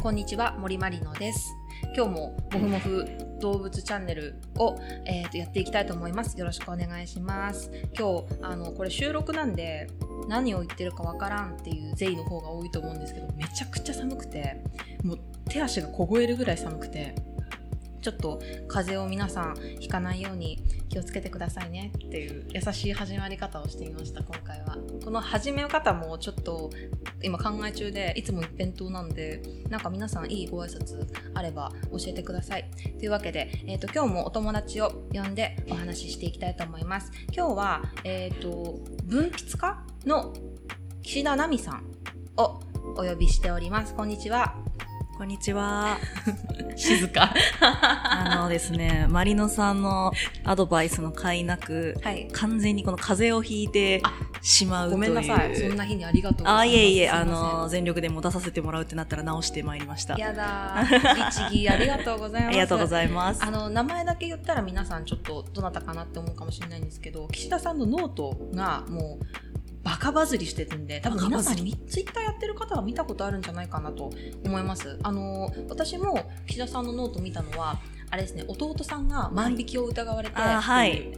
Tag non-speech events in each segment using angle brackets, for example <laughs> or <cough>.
こんにちは森まりのです。今日ももふもふ動物チャンネルを、えーとやっていきたいと思います。よろしくお願いします。今日あのこれ収録なんで何を言ってるかわからんっていうゼイの方が多いと思うんですけどめちゃくちゃ寒くてもう手足が凍えるぐらい寒くてちょっと風邪を皆さんひかないように気をつけてくださいね。っていう優しい始まり方をしてみました今回は。この始め方もちょっと今考え中でいつも一辺倒なんでなんか皆さんいいご挨拶あれば教えてください。というわけで、えー、と今日もお友達を呼んでお話ししていきたいと思います。今日は、えー、と文筆家の岸田奈美さんをお呼びしております。こんにちは。こんにちは。<laughs> 静かあのですね、マリノさんのアドバイスの甲斐なく、はい完全にこの風邪をひいてあしまうという。ごめんなさいそんな日にありがとうございますあ、いえいえ、あの、全力でも出させてもらうってなったら直してまいりました。やだー。律儀ありがとうございます。<laughs> ありがとうございます。あの名前だけ言ったら皆さんちょっとどなたかなって思うかもしれないんですけど岸田さんのノートがもうバカバズりしてるんで多分皆さんツイッターやってる方は見たことあるんじゃないかなと思います。あの私も岸田さんのノート見たのはあれですね弟さんが万引きを疑われてはい。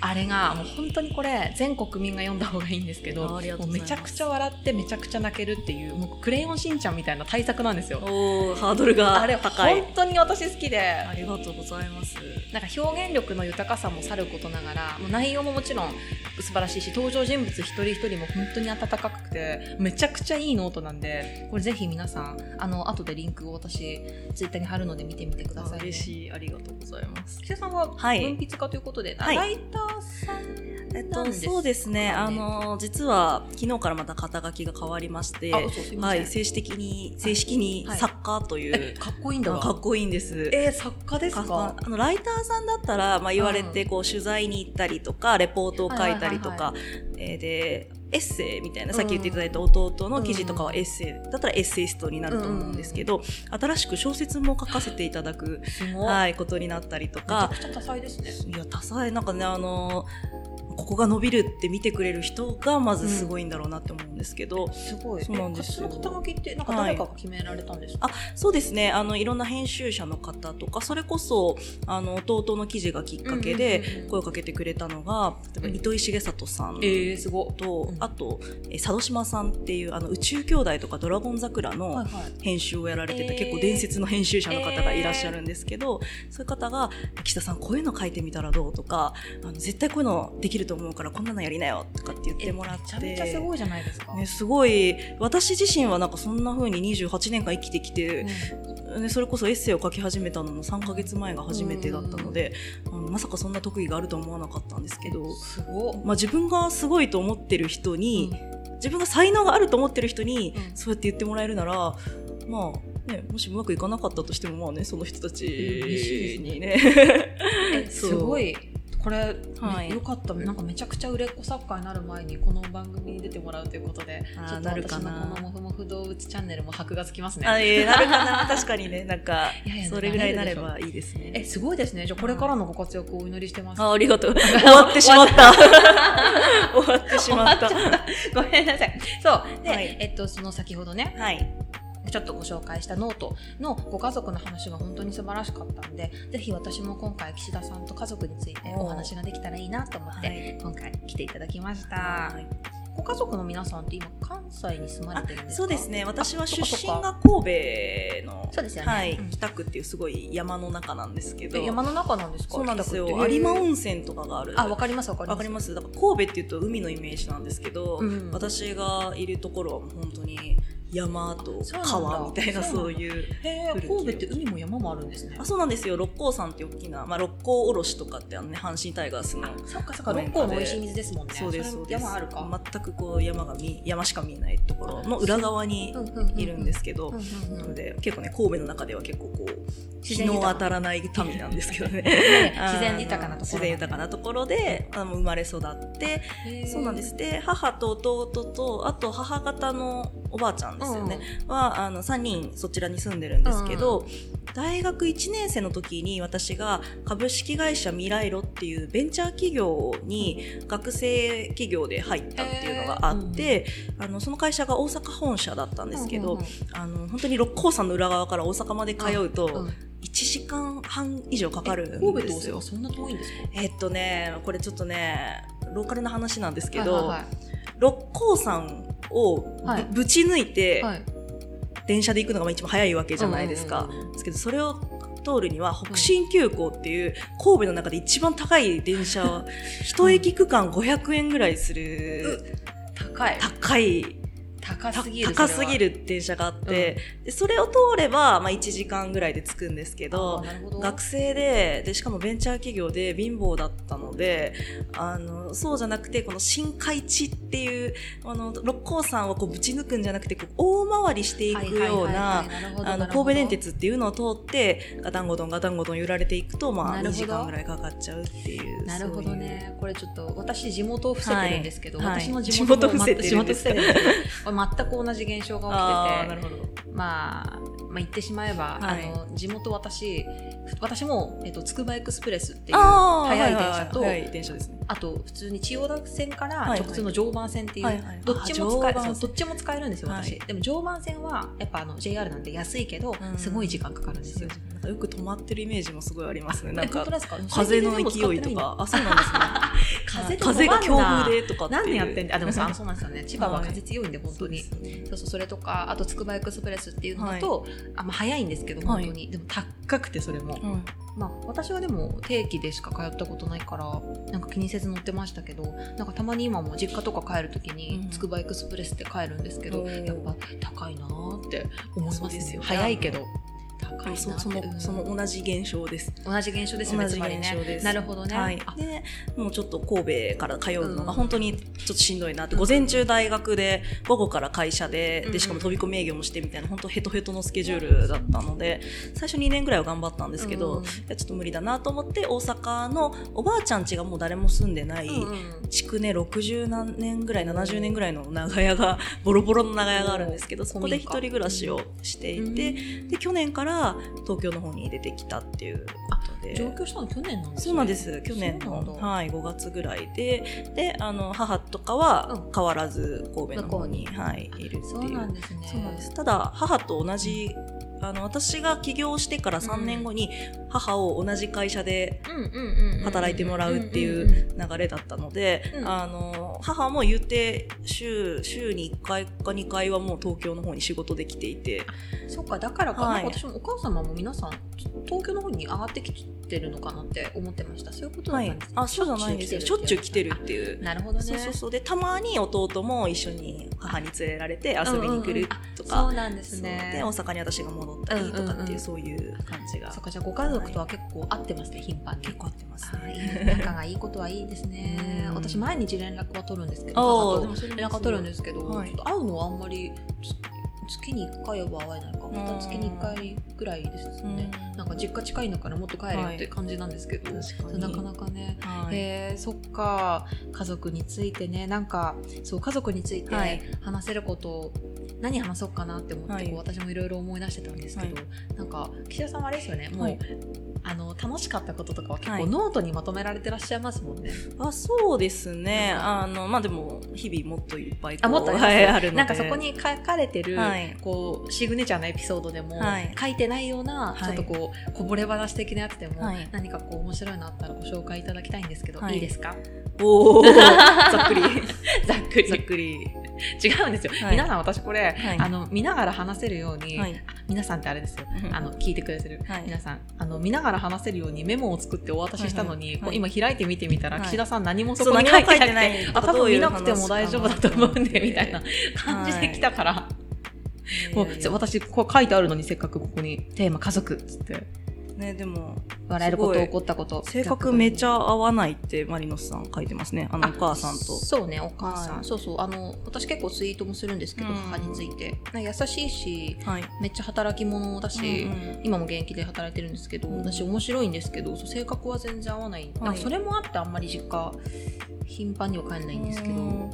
あれがもう本当にこれ全国民が読んだ方がいいんですけどめちゃくちゃ笑ってめちゃくちゃ泣けるっていうもうクレヨンしんちゃんみたいな大作なんですよ。ハードルがあれ。本当に私好きで。ありがとうございます。なんか表現力の豊かさもさることながらもう内容ももちろん素晴らしいし登場人物一人一人も本当に温かくてめちゃくちゃいいノートなんでこれぜひ皆さんあの後でリンクを私ツイッターに貼るので見てみてください、ね、嬉しい。ありがとうございます。岸田さんははい。文筆家ということで、はい。ライターさんえっと、そうですね。あの、実は昨日からまた肩書きが変わりまして、はい、正式に、正式にはい。作家という、えかっこいいんだ。わかっこいいんです。えー作家ですか？かあのライターさんだったら、まあ、言われてこう取材に行ったりとかレポートを書いたりとはいかえーでエッセイみたいなうん。さっき言っていただいた弟の記事とかはエッセイだったらエッセイストになると思うんですけど新しく小説も書かせていただく、はい、ことになったりとめちゃかくちゃ多彩ですね。いや多彩。なんかねあのここが伸びるって見てくれる人がまずすごいんだろうなって思うんですけど、すごい。そうなんですよ。え肩書きってなんか誰かが決められたんですか、あそうですね。あのいろんな編集者の方とかそれこそあの弟の記事がきっかけうんうんうんうん。で声をかけてくれたのがうん。糸井重里さんえー、すごいと、うん。あとえ佐渡島さんっていうあの宇宙兄弟とかドラゴン桜のはいはい。編集をやられてた、えー結構伝説の編集者の方がいらっしゃるんですけど、そういう方が「岸田さんこういうの書いてみたらどう?」とかあの「絶対こういうのできると思うからこんなのやりなよ」とかって言ってもらってめちゃめちゃすごいじゃないですか。ね、すごい私自身はなんかそんな風に28年間生きてきて、ね、それこそエッセイを書き始めたのも3ヶ月前が初めてだったので、あのまさかそんな特技があるとは思わなかったんですけど、すごい。まあ、自分がすごいと思ってる人に、自分が才能があると思ってる人に、うんそうやって言ってもらえるならまあね、もしうまくいかなかったとしてもまあねその人たちにね。<laughs> すごい。これ、はい。よかった。なんかめちゃくちゃ売れっ子作家になる前にこの番組に出てもらうということであーちょっとなるか私のなこのもふもふ動物チャンネルも箔がつきますねあえーなるかな。確かにね。<laughs> なんかいやいやそれぐらいになればいいですね。えすごいですね。じゃあこれからのご活躍をお祈りしてます。あありがとう。終わってしまった。終わってしまった。ごめんなさい。そう。で、はい。えっとその先ほどね。はい。ちょっとご紹介したノートのご家族の話が本当に素晴らしかったんでぜひ私も今回岸田さんと家族についてお話ができたらいいなと思って、はい。今回来ていただきました、はい。ご家族の皆さんって今関西に住まれてるんですか？そうですね。私は出身が神戸の、そうですよね。はいうん、北区っていうすごい山の中なんですけど、え山の中なんですか？そうなんですよ。有馬温泉とかがある。あわかりますわかります。わかります。だから神戸っていうと海のイメージなんですけど、うん。私がいるところは本当に山と川みたいなそういう。神戸って海も山もあるんですね。あそうなんですよ。六甲山って大きな、まあ六甲おろしとかってあのね阪神タイガースのそっかそっか六甲の美味しい水ですもんね。そうですれそうです。山あるか、全くこう山が見山しか見えないところの裏側にいるんですけど、なので結構ね神戸の中では結構こう日の当たらない民なんですけどね。<laughs> <laughs> 自然豊かなところ自然豊かなところであの生まれ育ってそうなんです。で母と弟とあと母方のおばあちゃんですよね、はあの3人そちらに住んでるんですけど、大学1年生の時に私が株式会社ミライロっていうベンチャー企業に学生企業で入ったっていうのがあって、あのその会社が大阪本社だったんですけど、うんうんうん。あの本当に六甲山の裏側から大阪まで通うと、うん1時間半以上かかるん神戸ですよ阪。そんな遠いんですか？えっとねこれちょっとねローカルな話なんですけど、はいはい。六甲山をぶ,、ち抜いて、電車で行くのが一番早いわけじゃないですか。ですけどそれを通るには北進急行っていう神戸の中で一番高い電車一駅区間500円ぐらいする高い。高い。た高すぎる高すぎる電車があって、でそれを通れば、まあ、1時間ぐらいで着くんですけど学生ででしかもベンチャー企業で貧乏だったのであのそうじゃなくてこの新海地っていうあの六甲山をこうぶち抜くんじゃなくてこう大回りしていくような神戸電鉄っていうのを通ってガタンゴトンガタンゴトン揺られていくと、まあ、2なるほど。時間ぐらいかかっちゃうっていうなるほどね。これちょっと私地元を伏せてるんですけど、はい。私の地地元も元伏せてるんですか地元伏せてるんですけど全く同じ現象が起きててまあ、まあ言ってしまえば、はい。あの地元私私も、えっと、つくばエクスプレスっていう速い電車と、はいはい。はい電車ですねあと普通に千代田線から直通の常磐線っていう、はいはい。どっちも使えあ常磐線。そうどっちも使えるんですよ私、はい。でも常磐線はやっぱあの JR なんで安いけど、うん。すごい時間かかるんですよ。なんかよく止まってるイメージもすごいありますね。なんか風の勢いとか。あそうなんですね。<laughs> 風と風が強風でとか何年やってんであでもさあ <laughs> そうなんですよね。千葉ははい風強いんで本当に、そうそうそれとかあとつくばエクスプレスっていうのだと、あまあ、早いんですけどはい本当に、でも高くてそれも、うんまあ、私はでも定期でしか通ったことないからなんか気にせず乗ってましたけどなんかたまに今も実家とか帰るときうん。につくばエクスプレスって帰るんですけど、おー。やっぱ高いなーって思いますよ早いけど高いなそそのうんその同じ現象です。同じ現象ですよね同じつまりね。現象ですなるほどね、はい。あ、でもうちょっと神戸から通うのがうん。本当にちょっとしんどいなって、うん。午前中大学で午後から会社でうん。でしかも飛び込み営業もしてみたいな本当ヘトヘトのスケジュールだったので最初2年ぐらいは頑張ったんですけど、うん。いやちょっと無理だなと思って大阪のおばあちゃん家がもう誰も住んでない、うんうん。築年60何年ぐらい70年ぐらいの長屋がボロボロの長屋があるんですけどそこで一人暮らしをしていて、で去年から東京の方に出てきたっていうことで。上京したの去年なんですね。そうなんです。去年のはい、5月ぐらいで。であの母とかはうん。変わらず神戸の方に、向こはい、いるっていう。そうなんですね。そうなんです。ただ母と同じあの私が起業してから3年後に母を同じ会社でうんうんうんうん働いてもらうっていんんんう流れだったので、うん。あの母も言って週週に1回か2回はもう東京の方に仕事できていて。そっか。だからか、はい。なんか私もお母様も皆さん東京の方に上がってきてるのかなって思ってました。そういうことだはいったんですね、あそうじゃないんですよ。しょっちゅう来てるってう。いう。なるほどね。そうそうそう。でたまに弟も一緒に母に連れられて遊びに来るとそか、うなんですそう。ねで大阪に私が戻ったりとかっていう、そういう感じが。そっかじゃあご家族とは結構会ってますね頻繁に。結構合ってますね。仲がいいことはいいですね。うん。私毎日連絡は取るんですけどでもそれも連絡は取るんですけど、はい。ちょっと会うのはあんまりつ月に1回は会えないかんまた月に1回ぐらいですね。うん。なんか実家近いんだからもっと帰れよはいって感じなんですけど、なかなかね。はい。へえそっか。家族についてね。なんかそう家族についてはい。話せることを何話そうかなって思って、はい。こう私もいろいろ思い出してたんですけど、はなんか岸田さんはあれですよねもう、はい。あの楽しかったこととかは結はい。構ノートにまとめられてらっしゃいますもんね。あそうですね。あのまあでも日々もっといっぱいあもっとはいあるので。なんかそこに書かれてる、はい。こうシグネチャーのエピソードでも、はい。書いてないような、はい。ちょっとこうこぼれ話的なやつでも、はい。何かこう面白いのあったらご紹介いただきたいんですけど、はい。い、いですか？おー。<laughs> <laughs> ざっくりくりざっくり違うんですよ、はい。皆さん私これ、はい。あの見ながら話せるように、はい。あ皆さんってあれですよ。あの聞いてくれてる、はい。皆さん。あの見ながら話せるようにメモを作ってお渡ししたのに、今開いてみてみたら、はい。岸田さん何もそこに書いい。てなくてあ多分見なくても大丈夫だと思うんでみたいな。感じで来たから、<laughs> もう私こう書いてあるのにせっかくここにテーマ家族っつってねでも笑えること起こったこと性格めちゃ合わないってマリノスさん書いてますね。あのお母さんと。そうねお母さん、はい。そうそう。あの私結構ツイートもするんですけど、うん。母について。優しいしはい。めっちゃ働き者だし、うんうん。今も現役で働いてるんですけど、うん。私面白いんですけど性格は全然合わない、なんかそれもあってあんまり実家頻繁には帰んないんですけど、うん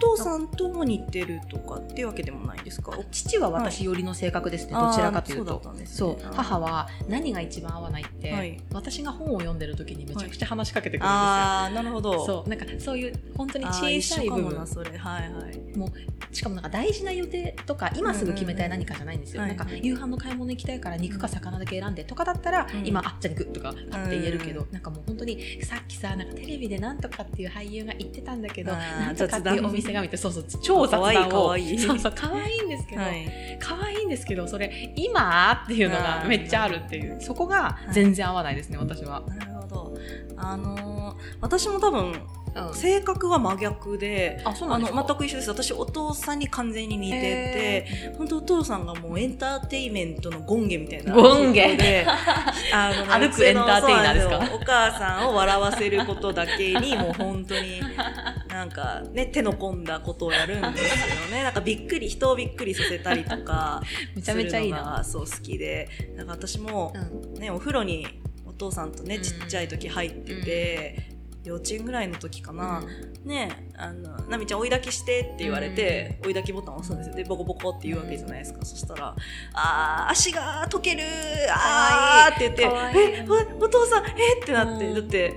父さんとも似てるとかっていうわけでもないんですか？父は私寄りの性格ですね、どちらかというと。そうね。母は何が一番合わないって、はい。私が本を読んでる時にめちゃくちゃ話しかけてくるんですよ、ああなるほど。そう。なんかそういう本当に小さい部分それ。はいはい。しかもなんか大事な予定とか今すぐ決めたい何かじゃないんですよ、うんうんうんなんか夕飯の買い物行きたいから肉か魚だけ選んでとかだったら、うん。今あじゃあ肉とかパッて言えるけど、うなんかもう本当にさっきさなんかテレビでなんとかっていう俳優が言ってたんだけどなんとかっていうお店が見てそうそう超雑談を。可愛い。いそうそう可愛いんですけど、はい。可愛いんですけどそれ今っていうのがめっちゃあるっていう。そこが全然合わないですね、私は。なるほど。あのー私も多分うん。性格は真逆であそうなあの全く一緒です。私お父さんに完全に似てて、本当お父さんがもうエンターテインメントのゴンゲみたいな。ゴンゲ人で <laughs> あの歩くエンターテイナーですか？お母さんを笑わせることだけにもう本当になんかね手の込んだことをやるんですよね。なんかびっくり人をびっくりさせたりとか <laughs> めちゃめちゃいいな。がそう好きで。だから私もう、ん。ね、お風呂にお父さんとねうん。ちっちゃい時入ってて、幼稚園ぐらいの時かな、ねあの「なみちゃん追い抱きして」って言われて、追い抱きボタンを押すんですよ。でボコボコって言うわけじゃないですか、そしたら「あー足が溶けるあー」って言ってかわ「い。いえおお父さんえっ?」てなって、うん。だって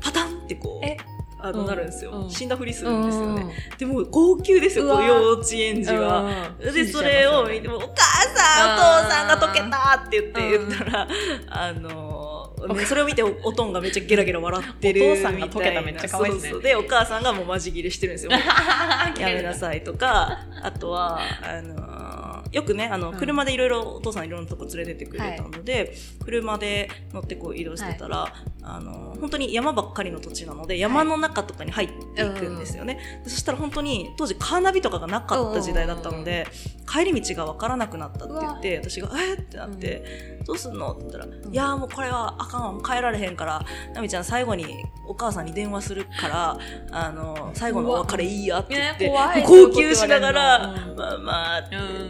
パタンってこう。えあのうんなるんですよ、うん。死んだふりするんですよね、うん。でも号泣ですよ幼稚園児は。うん。で、それを見ても、お母さん、お父さんが溶けたって言ってうん。言ったら、あのそれを見ておおとんがめっちゃゲラゲラ笑ってるお父さんが溶けためっちゃ可愛いですね。で、お母さんがもうマジギレしてるんですよ。<laughs> やめなさいとか、あとは、あのーよくね、あの、うん。車でいろいろお父さんいろんなとこ連れてってくれたので、車で乗ってこう移動してたら、あのー本当に山ばっかりの土地なので、山の中とかに入っていくんですよね。でそしたら本当に当時カーナビとかがなかった時代だったので、帰り道がわからなくなったって言って、私が、えーってなって、どうすんのって言ったら、いやーもうこれはあかんわ、帰られへんから、なみちゃん最後にお母さんに電話するから、あの、最後のお別れいいやって言って、号泣しながら、ママ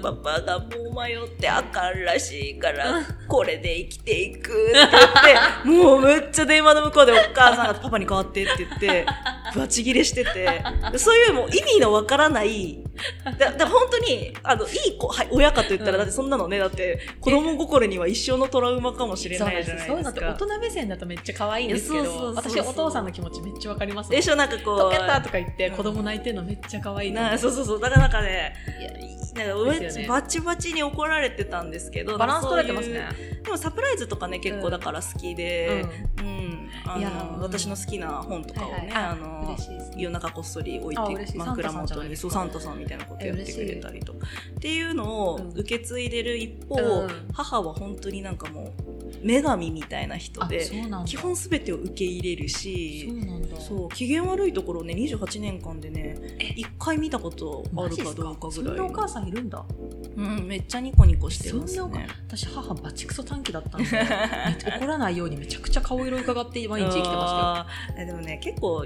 パパがもう迷ってあかんらしいから、これで生きていくって言って、<laughs> もうめっちゃ電話の向こうでお母さんがパパに代わってって言って、バチギレしてて、そういうもう意味のわからない、だだ本当に、あの、いい子、はい、親かと言ったら、うん。だってそんなのね、だって子供心には一生のトラウマかもしれないじゃないそういうのってです。か。大人目線だとめっちゃ可愛いんですけど私お父さんの気持ちめっちゃわかりますでしょ、なんかこう。溶けたとか言ってうん。子供泣いてるのめっちゃ可愛いな。そうそうそう。だからなんかね、なんかね。バチバチに怒られてたんですけど、バランス取れてますね。でもサプライズとかね、結構だから好きで、うん。あいや私の好きな本とかをね、ああの夜中こっそり置いてい。枕元に、ですか。そう、サンタさんみたいなことやってくれたりと。か。っていうのをうん受け継いでる一方、うん。母は本当になんかもう、女神みたいな人あで、基本すべてを受け入れるし、そうなんだ。そう機嫌悪いところをね28年間でね一回見たことあるかどうかぐらいそんなお母さんいるんだ。うんめっちゃニコニコしてますね。私母バチクソ短期だったんで <laughs> 怒らないようにめちゃくちゃ顔色伺って毎日生きてましたよでもね結構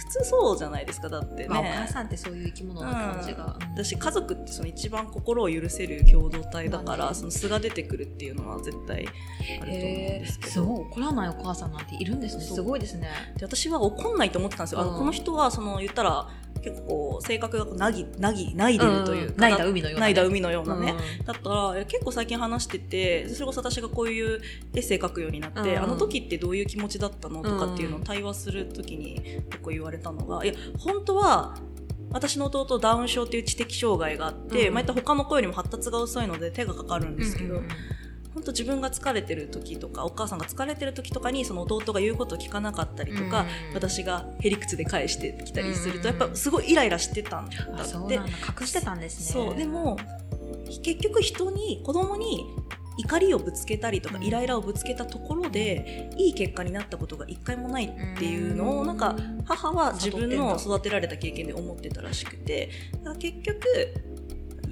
普通そうじゃないですかだってね、まあ、お母さんってそういう生き物な感じが、うん。私家族ってその一番心を許せる共同体だから、その素が出てくるっていうのは絶対あると思うんへですけど。えすごい怒らないお母さんなんているんですね。そう。すごいですね。で私は怒んないと思ってたんですよ、あのうん。この人はその言ったら結構性格がなぎなぎないでるというか、泣いた海のような、ないだ海のようなね、うん。だったら結構最近話しててそれこそ私がこういうエッセイ書くようになって、うん。あの時ってどういう気持ちだったのとかっていうのを対話する時に結構言われたのがいや本当は私の弟ダウン症っていう知的障害があって、うん。まあ、他の子よりも発達が遅いので手がかかるんですけど、うんうんうん。本当自分が疲れてる時とかお母さんが疲れてる時とかにその弟が言うことを聞かなかったりとか、うん私がへりくつで返してきたりすると、うんやっぱすごいイライラしてたんだって。隠してたんですね。そう。でも結局人に子供に怒りをぶつけたりとか、うん。イライラをぶつけたところでいい結果になったことが一回もないっていうのをなんか母は自分の育てられた経験で思ってたらしくて結局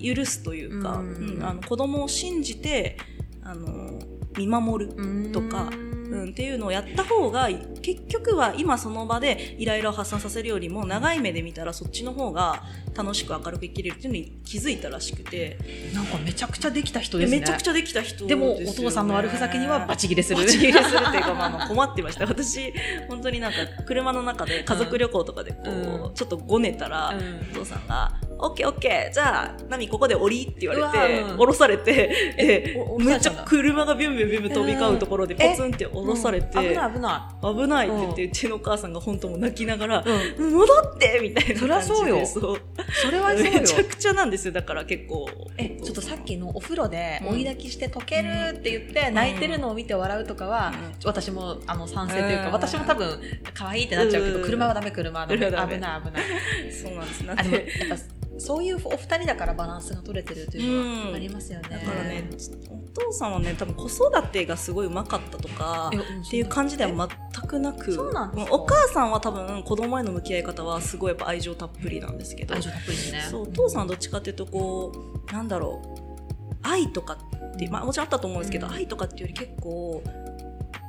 許すというか、あの子供を信じてあの見守るとかうん。うん、っていうのをやった方が結局は今その場でイライラを発散させるよりも長い目で見たらそっちの方が楽しく明るく生きれるっていうのに気づいたらしくて。なんかめちゃくちゃできた人ですね。めちゃくちゃできた人でもお父さんの悪ふざけにはバチギレする。<laughs> バチギレするっていうか、まあ、困ってました。私本当になんか車の中で家族旅行とかでこう、うん。ちょっとごねたら、うん。お父さんが「オッケーオッケー。じゃあナミここで降り」って言われてうん降ろされてでめっちゃ車が。ビュンビュンビュンビュン飛び交うところでポツンって降ろされて、うん。危ない危な危ないって言って、うちのお母さんが本当もう泣きながらい、うん、戻ってみたいな感じでそうよ。それはそうよ。めちゃくちゃなんですよ。だから結構えちょっとさっきのお風呂でうん。追い抱きして溶けるって言って泣いてるのを見て笑うとかは、うん。私もあの賛成というか、うん。私も多分可愛いってなっちゃうけど、うん。車はダメ車はダメ。危ない危ない。そうなんです。なんあでもやでっぱそういうお二人だからバランスが取れてるというのうんはありますよね、だからねお父さんはね多分子育てがすごいうまかったとかえっていう感じでは全くなくそうなんですか？お母さんは多分子供への向き合い方はすごいやっぱ愛情たっぷりなんですけど愛情たっぷりね。そうお父さんはどっちかっていうとこうなんだろう愛とかって、まあ、もちろんあったと思うんですけど、うん。愛とかっていうより結構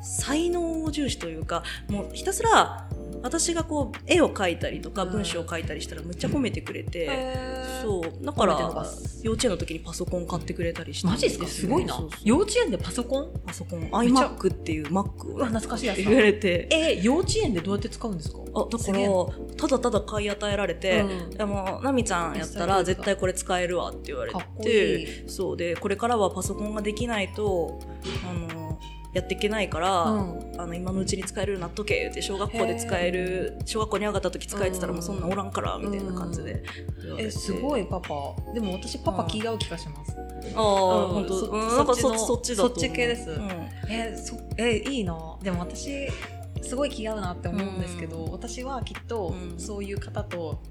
才能を重視というかもうひたすら私がこう絵を描いたりとかうん。文章を書いたりしたらむっちゃ褒めてくれて、へー。そう。だから幼稚園の時にパソコン買ってくれたりしてマジですか？すごいな。幼稚園でパソコン？パソコン。iMac っていう Mac を懐かしいやつだ。言われて。え幼稚園でどうやって使うんですか？あだからただただ買い与えられて、うん。でもナミちゃんやったら絶対これ使えるわって言われかっこいてい。そう。でこれからはパソコンができないとあのやっていけないから、うん。あの今のうちに使えるようになっとけって小学校で使える小学校に上がった時使えてたらもうそんなおらんからみたいな感じで。言われて。えすごいパパ。でも私パパ気が合う気がします。ああ、うん。本当、そうん、なんかそっちそっちのそっちだそっち系です。うん。えそえいいなでも私すごい気が合うなって思うんですけど、うん。私はきっとうん。そういう方と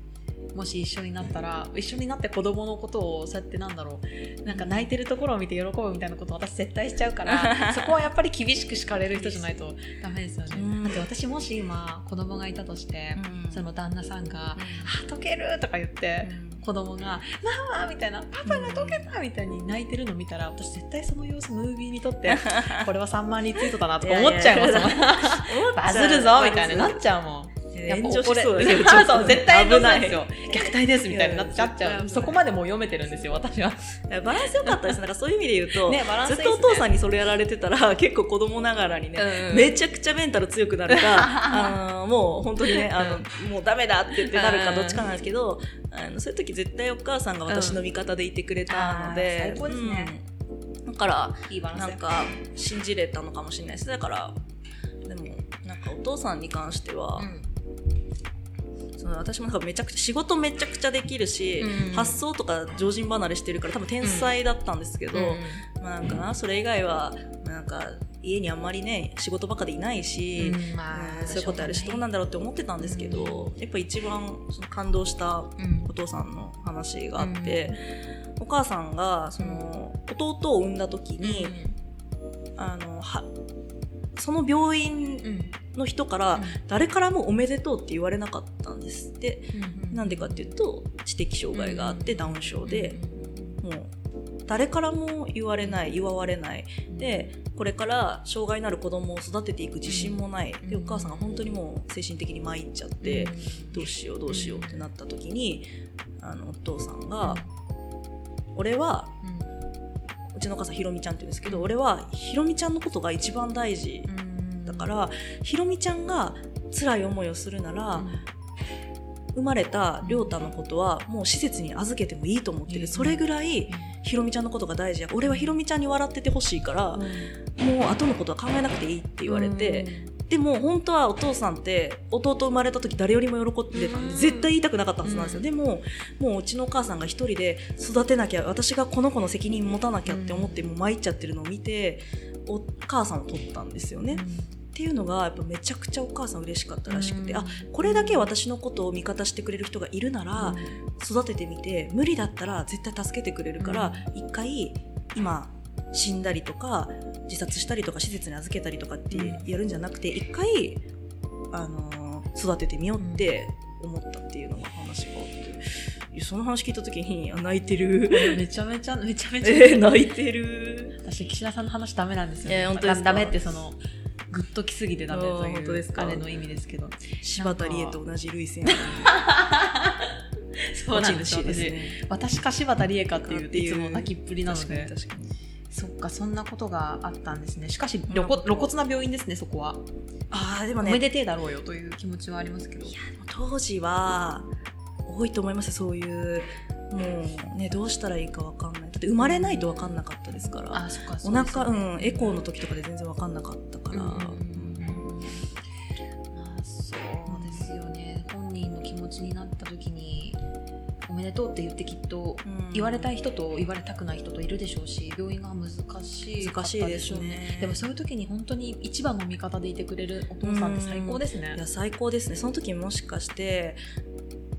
もし一緒になったら一緒になって子供のことをそうやってなんだろうなんか泣いてるところを見て喜ぶみたいなことを私絶対しちゃうから <laughs> そこはやっぱり厳しく叱れる人じゃないとダメですよね、うんだって私もし今子供がいたとして、うんその旦那さんが「あ溶ける!」とか言って、子供が「ママ!」みたいな「パパが溶けた!」みたいに泣いてるの見たら私絶対その様子ムービーに撮って <laughs> これは3万リツイートだなとか思っちゃいますもんバズるぞみたいになっちゃうもん。炎上しそうですこれよ <laughs> そう絶対炎上するんです危よ虐待ですみたいになっちゃっちゃうそこまでもう読めてるんですよ私は。ないバランス良かったです。なんかそういう意味で言うと、ねバランスいいずっとお父さんにそれやられてたら結構子供ながらにね、うんめちゃくちゃメンタル強くなるか <laughs> あのもう本当にねあの、もうダメだって言ってなるかどっちかなんですけど、あのそういう時絶対お母さんが私の味方でいてくれたので、最高ですね。うん。だからいいなんか信じれたのかもしれないです。だからでもなんかお父さんに関しては、うんその私もなんかめちゃくちゃ仕事めちゃくちゃできるし、うん。発想とか常人離れしてるから多分天才だったんですけど、まあなんかなそれ以外はなんか家にあんまりね仕事ばっかでいないし、うんまあうんそういうことやるしどうなんだろうって思ってたんですけど、やっぱ一番その感動したうんお父さんの話があって、お母さんがその弟を産んだ時に、あのはその病院うん。の人から誰からもおめでとうって言われなかったんですって。うんなんでかっていうと知的障害があってダウン症で、うんもう誰からも言われない祝われない。でこれから障害のある子供を育てていく自信もない、うん。でお母さんが本当にもう精神的に参っちゃって、どうしようどうしようってなった時にあのお父さんが「俺はうちのお母さんひろみちゃんって言うんですけど俺はひろみちゃんのことが一番大事だからひろみちゃんが辛い思いをするなら、生まれた亮太のことはもう施設に預けてもいいと思ってる、うん。それぐらいひろみちゃんのことが大事や。俺はひろみちゃんに笑っててほしいから、もう後のことは考えなくていいって言われて、でも本当はお父さんって弟生まれた時誰よりも喜んでたんでうん。絶対言いたくなかったはずなんですよ、うん。でももううちのお母さんが一人で育てなきゃ私がこの子の責任持たなきゃって思ってもう参っちゃってるのを見てお母さんを取ったんですよね、っていうのがやっぱめちゃくちゃお母さん嬉しかったらしくて、あこれだけ私のことを味方してくれる人がいるなら、育ててみて無理だったら絶対助けてくれるから一、回今死んだりとか自殺したりとか施設に預けたりとかってやるんじゃなくて一回、あのー育ててみようって思ったっていうのが話があって。その話聞いた時にあ泣いてる。めちゃめちゃめちゃめちゃえー泣いてる。私岸田さんの話ダメなんですよ、えー本当ダメってそのグッときすぎてダメというですか？あれの意味ですけど。柴田理恵と同じ類線。<laughs> そうなんですです私ね。私か柴田理恵かっていういつも泣きっぷりなの確かにで確かにそっかそんなことがあったんですね。しかしな露骨な病院ですねそこは、ああでもね。おめでてえだろうよという気持ちはありますけど。いやでも当時は多いと思いますよそういうもうねどうしたらいいかわかんない。だって生まれないとわかんなかったですから、あそっかお腹うんエコーの時とかで全然わかんなかったから、うんうんまあそうですよね。本人の気持ちになった時におめでとうって言ってきっとうん。言われたい人と言われたくない人といるでしょうし病院が難しい難しいですしょうね。でもそういう時に本当に一番の味方でいてくれるお父さんって最高ですね。いや最高ですね。その時もしかして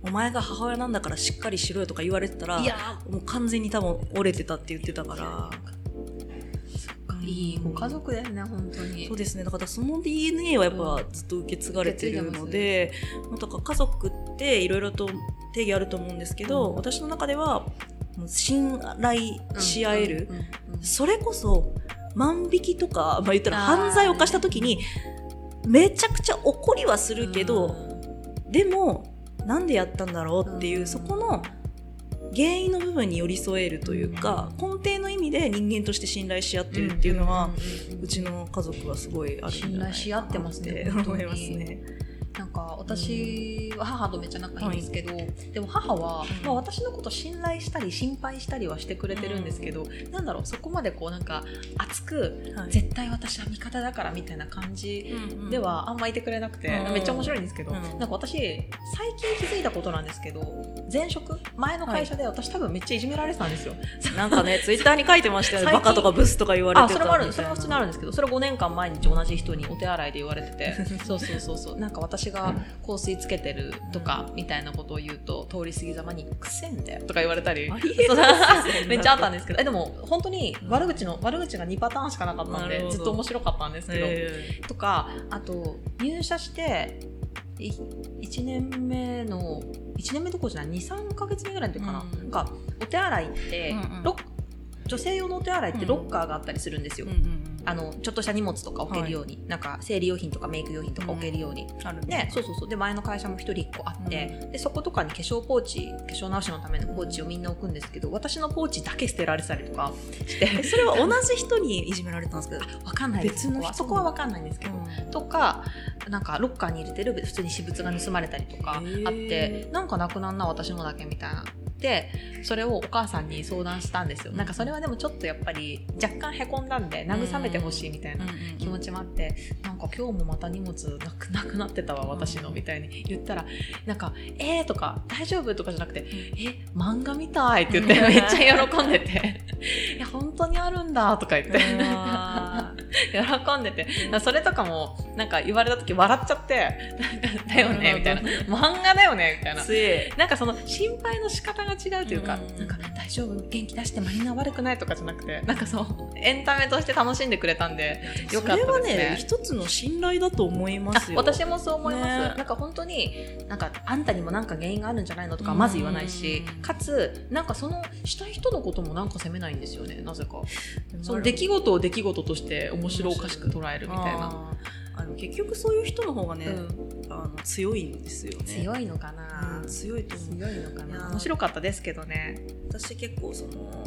お前が母親なんだからしっかりしろよとか言われてたらいや。もう完全に多分折れてたって言ってたから。いいご家族ですね本当に。そうですね。だからその DNA はやっぱずっと受け継がれてるので、まあだから家族っていろいろと定義あると思うんですけど、うん。私の中では信頼し合える、それこそ万引きとか、<laughs> まあ、言ったら犯罪を犯した時にめちゃくちゃ怒りはするけど、でもなんでやったんだろうっていう、うん。そこの原因の部分に寄り添えるというか、根底の意味で人間として信頼し合ってるっていうのは、うちの家族はすごいあるんじゃないかな信頼し合って <laughs> 思いますね。なんか私は母とめっちゃ仲いいんですけど、でも母は、うん。まあ、私のこと信頼したり心配したりはしてくれてるんですけど、なんだろうそこまでこうなんか熱くはい。絶対私は味方だからみたいな感じではあんまいてくれなくて、うんめっちゃ面白いんですけど、うん。なんか私最近気づいたことなんですけど前職？前の会社で私多分めっちゃいじめられてたんですよ。<laughs> なんかね、ツイッターに書いてましたよ。ね。バカとかブスとか言われてそれもあるそれは普通にあるんですけどそれ5年間毎日同じ人にお手洗いで言われてて。<laughs> そうそうそうそう。なんか私が香水つけてるとかみたいなことを言うと通り過ぎざまに「くせんで」とか言われたり <laughs> めっちゃあったんですけど。えでも本当に悪口の悪口が2パターンしかなかったんでずっと面白かったんですけど、えとかあと入社してい1年目の1年目どころじゃない23か月目ぐらいの時かな,、うん。なんかお手洗いって、うんうん。女性用のお手洗いってロッカーがあったりするんですよ、うんうんうんあのちょっとした荷物とか置けるように、なんか生理用品とかメイク用品とか置けるように、あるでね。そうそうそう。で前の会社も一人一個あって、でそことかに化粧ポーチ化粧直しのためのポーチをみんな置くんですけど私のポーチだけ捨てられてたりとかして。えそれは同じ人にいじめられたんですけど。<laughs> わかんない別の人そこはそこはわかんないんですけど、とかなんかロッカーに入れてる普通に私物が盗まれたりとかあってなんかなくなんな私のだけみたいなでそれをお母さんに相談したんですよ。なんかそれはでもちょっとやっぱり若干へこんだんで慰めてほしいみたいな気持ちもあってなんか今日もまた荷物なくなくなってたわ私のみたいに言ったらなんか「えー」とか「大丈夫?」とかじゃなくて「え漫画みたい」って言って <laughs> めっちゃ喜んでて「いや本当にあるんだ」とか言って。あ <laughs> 喜んでて。それとかもなんか言われた時笑っちゃって「だよね」みたいな「漫画だよね」みたいな。なんかその心配の仕方が違うというか、うん。なんか大丈夫？元気出してマリナ悪くないとかじゃなくてなんかそうエンタメとして楽しんでくれたんでよかったですね。それはね、一つの信頼だと思います私もそう思います、ね。なんか本当になんかあんたにもなんか原因があるんじゃないのとかはまず言わないしうんかつなんかそのしたい人のこともなんか責めないんですよねなぜか。その出来事事を出来事として面白おかしく捉えるみたいな、あの結局そういう人の方がね、うん。あの強いんですよね。強いのかな、うん強いと思う。強いのかな。面白かったですけどね。私結構その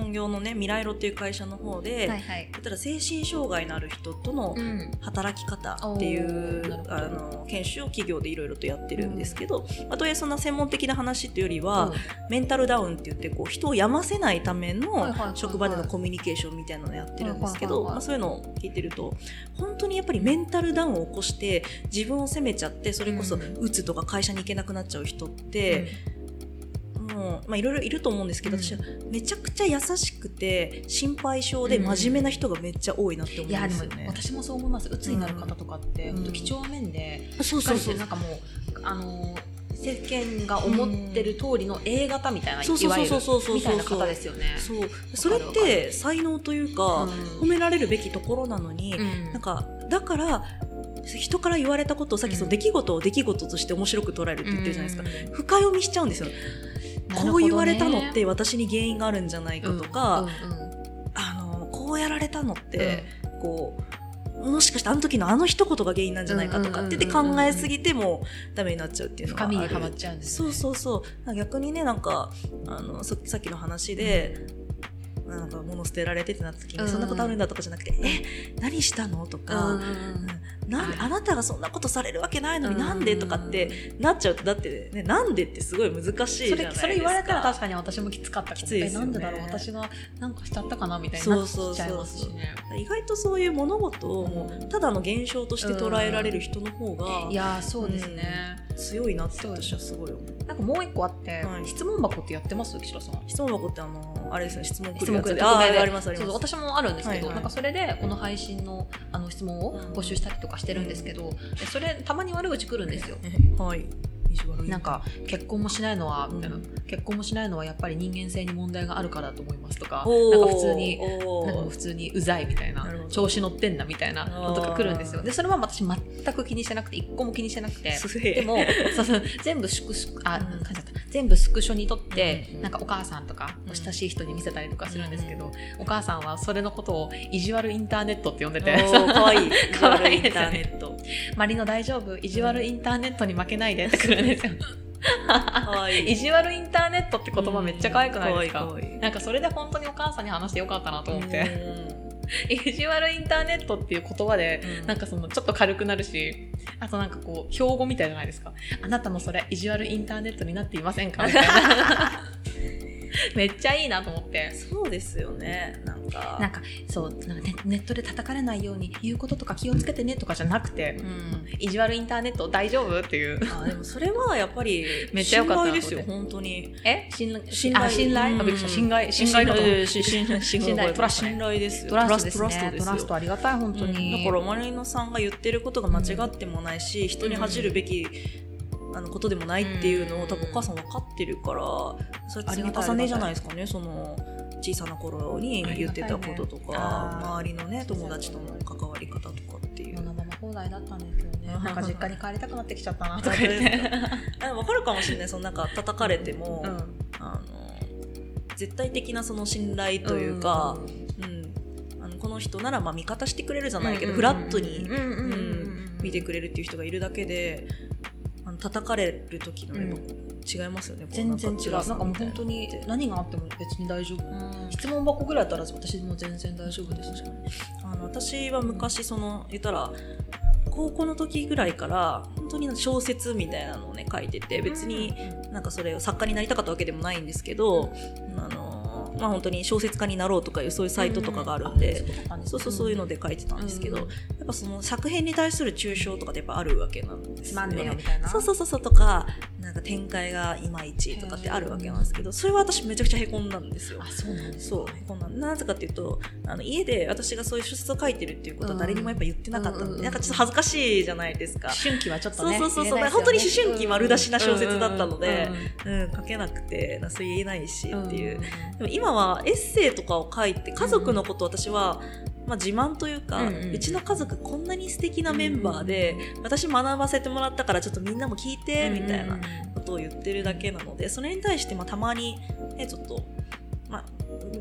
本業のね未来路っていう会社の方で、はいはい。たら精神障害のある人とのうん。働き方っていうほど。あの研修を企業でいろいろとやってるんですけど、まあ、とはいえそんな専門的な話っていうよりは、メンタルダウンって言ってこう人を病ませないためのはい職場でのコミュニケーションみたいなのをやってるんですけど、まあ、そういうのを聞いてると本当にやっぱりメンタルダウンを起こして自分を責めちゃってそれこそうん。うつとか会社に行けなくなっちゃう人って、もうまあいろいろいると思うんですけど、うん。私はめちゃくちゃ優しくて心配性で真面目な人がめっちゃ多いなって思うんいやですよね。私もそう思います。鬱になる方とかって、うん。本当几帳面で、そうそうそう。なんかもうあの世間が思ってる通りの A 型みたいな、そうそういわゆるみたいな方ですよね。そう。それって才能というか、うん。褒められるべきところなのに、うん。なんかだから人から言われたことをさっきその出来事を出来事として面白く捉えるって言ってるじゃないですか、うん。深読みしちゃうんですよ、こう言われたのって私に原因があるんじゃないかとか、うんうんうん。あのこうやられたのって、こうもしかしてあの時のあの一言が原因なんじゃないかとかって考えすぎてもダメになっちゃうっていうのがある深みにはまっちゃうんですそうそうそう。逆にねなんかあのささっきの話で、なんか物捨てられてってなった時に、うん。そんなことあるんだとかじゃなくて、え何したのとか、うん。うんなんあなたがそんなことされるわけないのに、うん。なんでとかってなっちゃうとだってねなんでってすごい難しいじゃないですか。それ言われたら確かに私もきつかったきついですよね。えなんでだろう私がなんかしちゃったかなみたいになっちゃいますしね。意外とそういう物事をもうただの現象として捉えられる人の方がいやーそうですね、強いなって私はすごい思う。なんかもう一個あって、はい。質問箱ってやってます？岸田さん。質問箱ってあのあれですね質問来るるやつ。であありますあります。私もあるんですけど、はいはい。なんかそれでこの配信のあの質問を募集したりとかしてるんですけど、それたまに悪口来るんですよ。はいなんか結婚もしないのは、うん。みたいな。結婚もしないのはやっぱり人間性に問題があるからだと思いますとかなんか普通におー。なんか普通にうざいみたいな調子乗ってんなみたいなのとか来るんですよ。でそれは私全く気にしてなくて一個も気にしてなくて。でも <laughs> そうそう全部スクスクあ、うん。全部スクショにとって、うん。なんかお母さんとか親しい人に見せたりとかするんですけど、お母さんはそれのことを意地悪インターネットって呼んでて。おーかわい。<laughs> いかわいいインターネット「マリノ大丈夫。意地悪インターネットに負けないで」ってくるんですよい。い <laughs> 意地悪インターネットって言葉めっちゃ可愛くないですか,、なんかそれで本当にお母さんに話してよかったなと思って、<laughs> 意地悪インターネットっていう言葉でうん。なんかそのちょっと軽くなるしあとなんかこう標語みたいじゃないですかあなたもそれ意地悪インターネットになっていませんか？みたいな <laughs> めっちゃいいなと思って。そうですよね。なんか。なんかそうなんかネネットで叩かれないように言うこととか気をつけてねとかじゃなくて、うん。意地悪インターネット大丈夫っていう。あでもそれはやっぱりめっちゃ良かった。な信頼ですよと本当に。え？信頼信頼？あ信頼？あびっくりした。信頼？信頼だと。信頼信信頼トラストね信頼ですよ。トラストですトラストありがたい本当に、うん。だからマリノさんが言ってることが間違ってもないし、人に恥じるべき、あのことでもないっていうのを、うん多分お母さん分かってるからそれ積み重ねじゃないですかねその小さな頃に言ってたこととか、ね周りのね友達との関わり方とかっていう。こ。のまま放題だったんですけどねうんなんか実家に帰りたくなってきちゃったなとあか言って分かるかもしれない。そのなんか叩かれても、うんあの絶対的なその信頼とい。うか、うんあのこの人ならまあ味方してくれるじゃない。けど、フラットにうんうんうんうん見てくれるってい。う人がい。るだけで叩かれる時のやっぱ違いますよね、全然違う。なんかもう本当に何があっても別に大丈夫。うん。質問箱ぐらいだったら私も全然大丈夫ですあの私は昔その言ったら高校の時ぐらいから本当に小説みたいなのをね書いてて別になんかそれを作家になりたかったわけでもないんですけど、あのまあ本当に小説家になろうとかいうそういうサイトとかがあるんで、そうそうそういうので書いてたんですけど、ぱその作品に対する抽象とかってやっぱあるわけなんですよね。みたいな？そうそうそうそうとかなんか展開がいまいちとかってあるわけなんですけどそれは私めちゃくちゃへこんだんですよ。あ。そうなんですそう。こんななぜかっていうとあの家で私がそういう小説を書いてるっていうことは誰にもやっぱ言ってなかったので、うんなんかちょっと恥ずかしいじゃないですか。思春期はちょっとねそうそうそうね。本当に思春期丸出しな小説だったのでうんうんうん、書けなくてなそう言えないしう。んっていう、でも今はエッセイとかを書いて家族のことを私は、まあ、自慢というか、ううん。ちの家族こんなに素敵なメンバーで、私学ばせてもらったからちょっとみんなも聞いて、みたいなことを言ってるだけなのでそれに対してまあたまに、ね、ちょっと、まあ、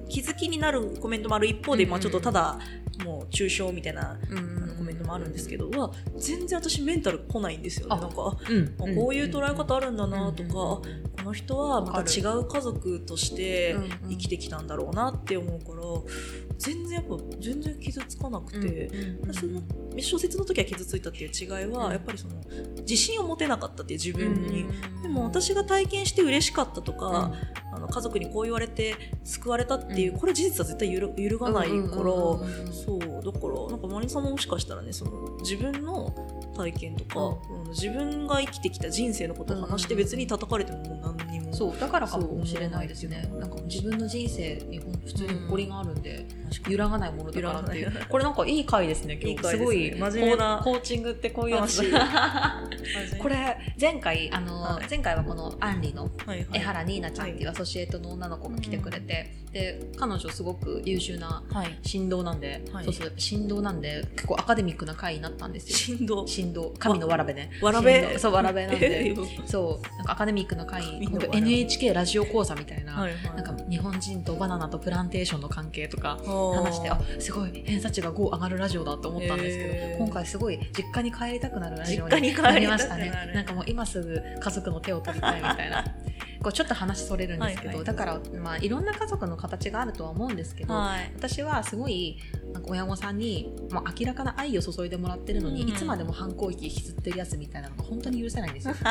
気づきになるコメントもある一方で、まあ、ちょっとただもう抽象みたいなうんコメントもあるんですけど、は全然私メンタル来ないんですよね。あなんかあうん。あこういう捉え方あるんだなとか、うんこの人はまた違う家族としてうんうん。生きてきたんだろうなって思うから全然やっぱ全然傷つかなくて、うん。その小説の時は傷ついたっていう違いは、うん。やっぱりその自信を持てなかったっていう自分に、うん。でも私が体験して嬉しかったとか、あの家族にこう言われて救われたっていう、うん。これ事実は絶対揺る揺るがないから、そうだからなんかマリさんももしかしたらねその自分の体験とか、うんうん自分が生きてきた人生のことを話して別に叩かれてももう何にも。そうだからかもしれないですね。なんか自分の人生に普通に誇りがあるんで、揺らがないものだからっていう。これなんかいい回ですね今日。すごい真面目なコーチングってこういうやつ <laughs> これ前回あの、はい。前回はこのアンリの江原ニーナちゃんっていうアソシエイトの女の子が来てくれて、で彼女すごく優秀なはい。振動なんで、はい。そうそう振動なんで結構アカデミックな回になったんですよ。振動振動神のわらべね。わらべ？そうわらべなんで。<laughs> えそうなんかアカデミックな回神のわらべ。NHK ラジオ講座みたいな、はいはい。なんか日本人とバナナとプランテーションの関係とか話話してあすごい偏差値が5上がるラジオだと思ったんですけど、へー。今回すごい実家に帰りたくなるラジオになる。りましたね。なんかもう今すぐ家族の手を取りたいみたいなこうちょっと話それるんですけど、はいはい。だから、まあ、いろんな家族の形があるとは思うんですけど、はい。私はすごいなんか親御さんにもう明らかな愛を注いでもらってるのに、うん。いつまでも反抗期引きずってるやつみたいなのが本当に許せないんですよ。<laughs>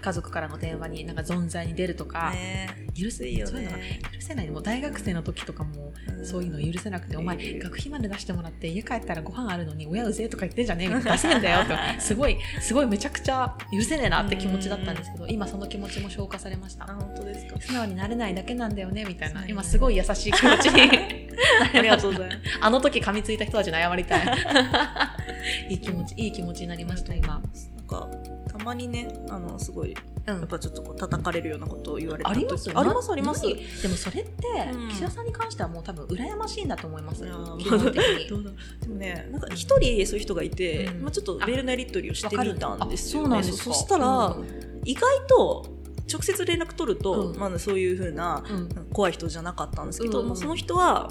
家族からの電話になんか存在に出るとか、ね。許せい。いよそういうのがね許せない。もう大学生の時とかもそういうの許せなくて、お前うん学費まで出してもらって家帰ったらご飯あるのに親うぜえとか言ってんじゃねえみたいな出せんだよって。<laughs> すごいすごいめちゃくちゃ許せねえなって気持ちだったんですけど今その気持ちも消化されました。あ本当ですか。素直になれないだけなんだよねみたいな。今すごい優しい気持ちに <laughs> ありがとうございますあの時噛みついた人たちに謝りたい。<laughs> いい気持ちいい気持ちになりました今、なんかたまにねあのすごいうん。やっぱちょっとこう叩かれるようなことを言われた時あります？ありますあります。何でもそれって、うん。岸田さんに関してはもう多分羨ましいんだと思います。基本的に。でもねなんか一人そういう人がいて、うん。まあ、ちょっとメールのやり取りをしてみたんですよ、そうなんですかそしたら、うん。意外と直接連絡取ると、うん。まあ、そういうふうなうん。怖い人じゃなかったんですけど、うん。まあ、その人は、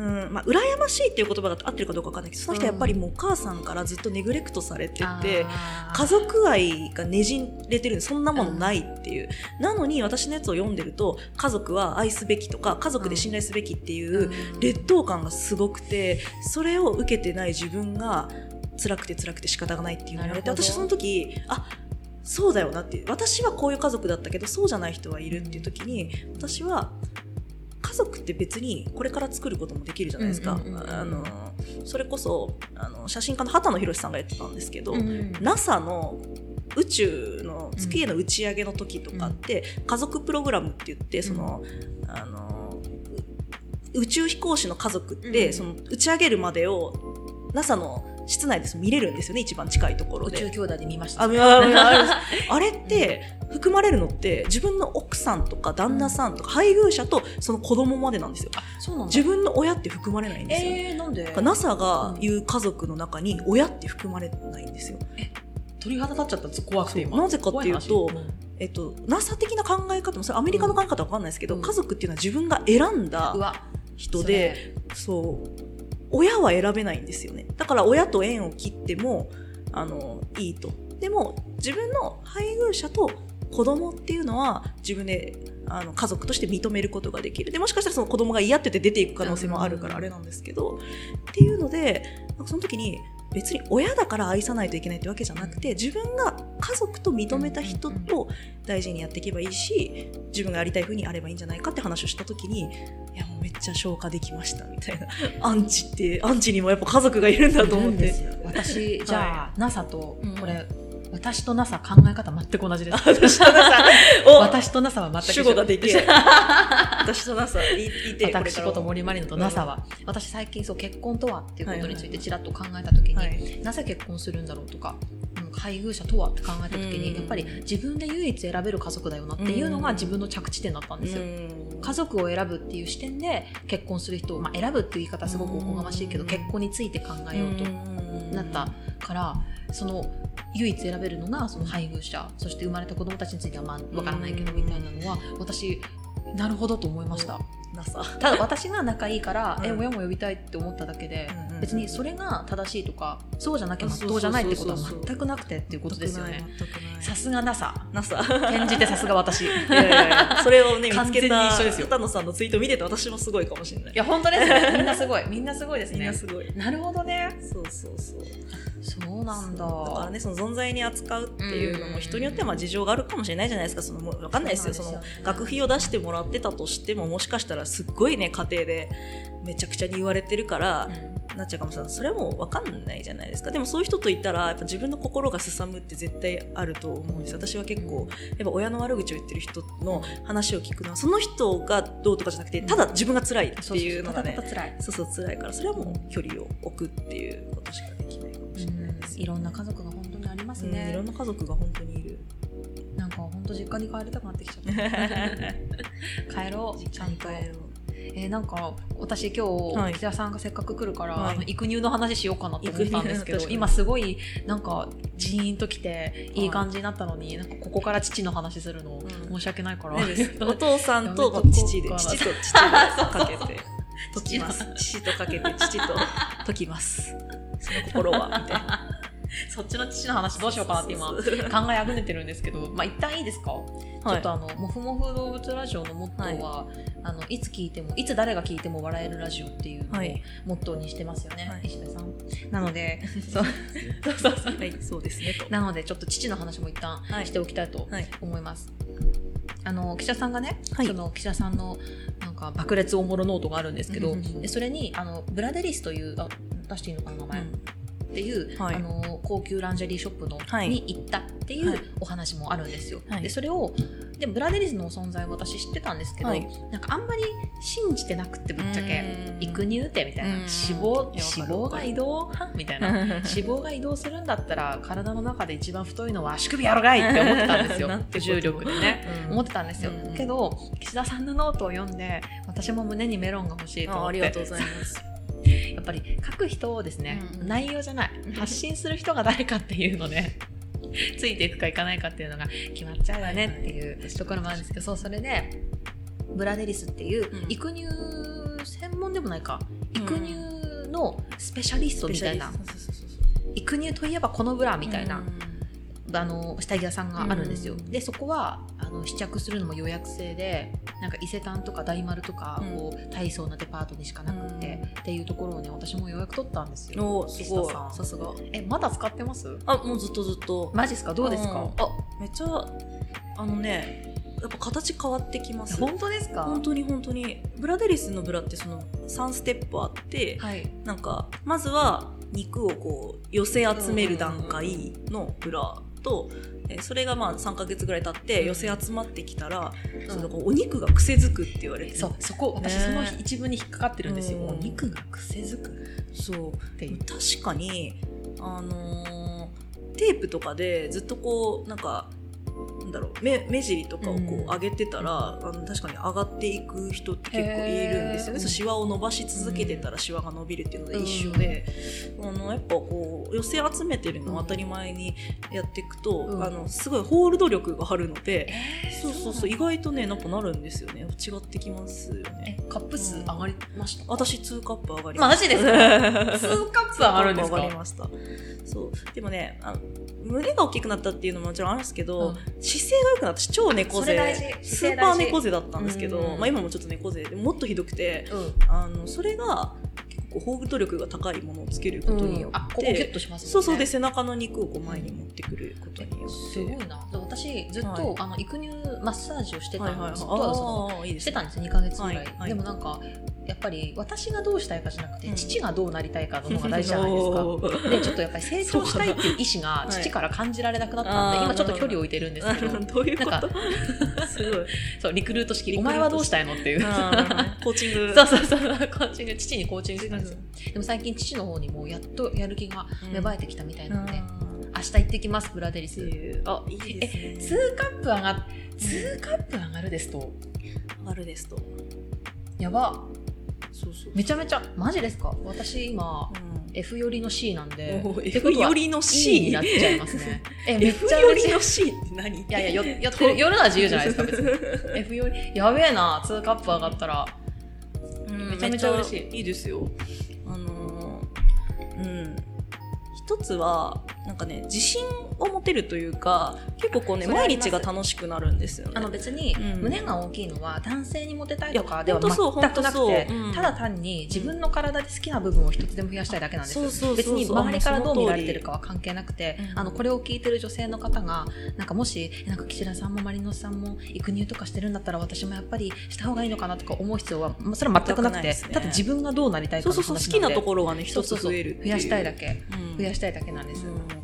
うんまあ、羨ましいっていう言葉が合ってるかどうかわかんないけどその人はやっぱりもうお母さんからずっとネグレクトされてて。家族愛がねじれてるんでそんなものないっていう、なのに私のやつを読んでると家族は愛すべきとか家族で信頼すべきっていううん。劣等感がすごくてそれを受けてない自分が辛くて辛くて仕方がないっていうのを言われて私その時あそうだよなって私はこういう家族だったけどそうじゃない人はいるっていう時に私は家族って別にこれから作ることもできるじゃないですか。うんうんうんうん。あのそれこそあの写真家の畑野博さんが言ってたんですけど、うん NASA の宇宙の月への打ち上げの時とかって、家族プログラムって言ってその、あのう宇宙飛行士の家族って、うん。その打ち上げるまでを NASA の室内で見れるんですよね一番近いところで。宇宙兄弟で見ました。あ <laughs> あれあれって含まれるのって自分の奥さんとか旦那さんとか配偶者とその子供までなんですよ。自分の親って含まれないんですよ。えー、なんで？NASA が言う家族の中に親って含まれないんですよ。鳥肌立っちゃったんです怖くて今。なぜかっていうと怖い話。えっと、NASA 的な考え方もそれアメリカの考え方は分かんないですけど、うん。家族っていうのは自分が選んだ人でそう親は選べないんですよね。だから親と縁を切ってもあのいいと。でも自分の配偶者と子供っていうのは自分であの家族として認めることができる。でもしかしたらその子供が嫌ってて出ていく可能性もあるからあれなんですけど、っていうのでその時に別に親だから愛さないといけないってわけじゃなくて自分が家族と認めた人と大事にやっていけばいいし自分がやりたい風にあればいいんじゃないかって話をした時にいやもうめっちゃ消化できましたみたいな。<laughs> アンチってアンチにもやっぱ家族がいるんだと思って。私じゃあ、NASA とうん。これ、私と NASA 考え方全く同じです。私と NASA <laughs> お。私と NASA は全く主語ができる。<laughs> 私と NASA いいて私こと森まりのとうん NASA は、私最近そう結婚とはっていうことについてちらっと考えた時に、はい。なぜ結婚するんだろうとか、うん配偶者とはって考えた時に、うん。やっぱり自分で唯一選べる家族だよなっていうのがうん。自分の着地点だったんですよ。うん。家族を選ぶっていう視点で結婚する人を、まあ、選ぶっていう言い方はすごくおこがましいけど、うん。結婚について考えようとなったからその唯一選べるのがその配偶者そして生まれた子供たちについてはまあわからないけどうんみたいなのは私なるほどと思いました。ただ私が仲いいから、うん。え親も呼びたいって思っただけで、うんうん別にそれが正しいとかそうじゃなきゃ真っ当じゃないってことは全くなくてっていうことですよね。さすが NASA NASA 転じてさすが私。い <laughs> いやいやいや。それをね見つけた一緒ですよ。片野さんのツイート見てて私もすごいかもしれないや本当ですね。みんなすごい。みんなすごいですね。みんなすごい。なるほどね。そうそうそうそうなんだ。だからねその存在に扱うっていうのも人によってはまあ事情があるかもしれないじゃないですかそのもう分かんないですよ。その学費を出してもらってたとしてももしかしたらすっごいね家庭でめちゃくちゃに言われてるから、なっちゃうかもしれない。それはもう分かんないじゃないですか。でもそういう人といたらやっぱ自分の心がすさむって絶対あると思うんです。私は結構やっぱ親の悪口を言ってる人の話を聞くのはその人がどうとかじゃなくてただ自分が辛いっていうのがねそうそう辛い。そうそう辛いから。それはもう距離を置くっていうことしかできないしれないですいろんな家族が本当にありますうんいねろんな家族が本当にいる。なんか本当実家に帰りたくなってきちゃった。<laughs> 帰ろうちゃんと。えー、なんか私今日、はい、木田さんがせっかく来るから、はい、あの育乳の話しようかなと思ったんですけど今すごいなんかジーンときていい感じになったのに、はい、なんかここから父の話するの、申し訳ないから、<laughs> お父さんと父で父と父とかけて <laughs> 父と。かけて父と解きますその心はみたいな。<laughs> そっちの父の話どうしようかなって今考えあぐねてるんですけど、まあ一旦いいですか、はい、ちょっとあの、もふもふ動物ラジオのモットーは、はい、あの、いつ聞いても、いつ誰が聞いても笑えるラジオっていうのをモットーにしてますよね、はい、石部さん。なので、<laughs> そう、そうそうそう。はい、そうですね。なので、ちょっと父の話も一旦しておきたいと思います。あの記者さんがね、はい、その記者さんのなんか爆裂おもろノートがあるんですけど、でそれにあのブラデリスというあ出していいのかな名前、うんっていう、はい、あの高級ランジェリーショップの、はい、に行ったっていうお話もあるんですよ。はい、でそれをでもブラデリスの存在を私知ってたんですけど、なんかあんまり信じてなくってぶっちゃけ育乳ってみたいな。脂肪脂肪が移動みたいな。<laughs> 脂肪が移動するんだったら体の中で一番太いのは足首やろがいって思ってたんですよ。<laughs> 重力でね、うん、思ってたんですよ、うん、けど岸田さんのノートを読んで私も胸にメロンが欲しいと思って。ありがとうございますやっぱり書く人をですね、うん、内容じゃない発信する人が誰かっていうので <laughs> ついていくかいかないかっていうのが決まっちゃうよねっていうところもあるんですけどそうそれでブラデリスっていう育乳専門でもないか。育乳のスペシャリストみたいな。育乳といえばこのブラみたいな。あの下着屋さんがあるんですよ、うん、でそこはあの試着するのも予約制でなんか伊勢丹とか大丸とか、こう大層なデパートにしかなくて、うん、っていうところをね私も予約取ったんですよ。おすごい。さすが。えまだ使ってます？あもうずっとずっと。マジっすか？どうですか、あめっちゃあのねやっぱ形変わってきます。本当ですか？本当に本当に。ブラデリスのブラってその3ステップあって、はい、なんかまずは肉をこう寄せ集める段階のブラと、えー、それがまあ3か月ぐらい経って寄せ集まってきたら、うん、そのお肉が癖づくって言われてそうそこ私その一文に引っかかってるんですよ、お肉が癖づく。そう。確かにあのー、テープとかでずっとこうなんかなんだろう目目尻とかをこう上げてたら、うん、あの確かに上がっていく人って結構いるんですよね、シワを伸ばし続けてたらシワが伸びるっていうので一緒で、うん、あのやっぱこう寄せ集めてるのを当たり前にやっていくと、うん、あのすごいホールド力があるので、そうそうそう意外とねなんかなるんですよね。違ってきますよね。カップ数上がりました？私2カップ上がりました。マジですか？<laughs> 2カップ上がるんですか？上がりました。そう。でもねあ胸が大きくなったっていうのももちろんあるんですけど、姿勢が良くなって超猫背。スーパー猫背だったんですけど、まあ、今もちょっと猫背でもっとひどくて、あのそれがこうホールド力が高いものをつけることによって、うん、あここギュッとします、ね、そうそうで背中の肉をこう前に持ってくることによって。すごいな。私ずっと、はい、あの育乳マッサージをしてたんです、はいはい、ずっとしてたんですよ2か月ぐらい、でもなんかやっぱり私がどうしたいかじゃなくて、うん、父がどうなりたいかの方が大事じゃないですか。<laughs> でちょっとやっぱり成長したいっていう意思が父から感じられなくなったんで、はい、今ちょっと距離を置いてるんですけど。<laughs> どういうこと？すごい。そうリクルート式お前はどうしたいのっていう。<laughs> コーチング。そうそうそう。コーチング。父にコーチングですよ、でも最近父の方にもやっとやる気が芽生えてきたみたいなので、明日行ってきますブラデリス。あいいですね。え2カップ上が2カップ上がるですと？上がるですと。やば。そうそう。めちゃめちゃマジですか？私今、うん、F 寄りの C なんで。F 寄りの C になっちゃいますね。えめっちゃ F 寄りの C って何？いやいやよよ寄るのは自由じゃないですか別に。F 寄りやべえな2カップ上がったら、ちゃめちゃ嬉しい。いいですよ。あのー、うん。一つはなんかね自信を持てるというか結構こうね毎日が楽しくなるんですよね。あの別に、胸が大きいのは男性にモテたいとかでは全くなくて、う。ん、ただ単に自分の体で好きな部分を一つでも増やしたいだけなんですよ別に周りからどう見られてるかは関係なくて、あのこれを聞いてる女性の方がなんかもしなんか岸田さんもマリノスさんも育乳とかしてるんだったら私もやっぱりした方がいいのかなとか思う必要はそれは全くなくて、ね、ただ自分がどうなりたいかそうそう好きなところがね一つ増える増やしたいだけ、増やしたいだけなんです、うん、だか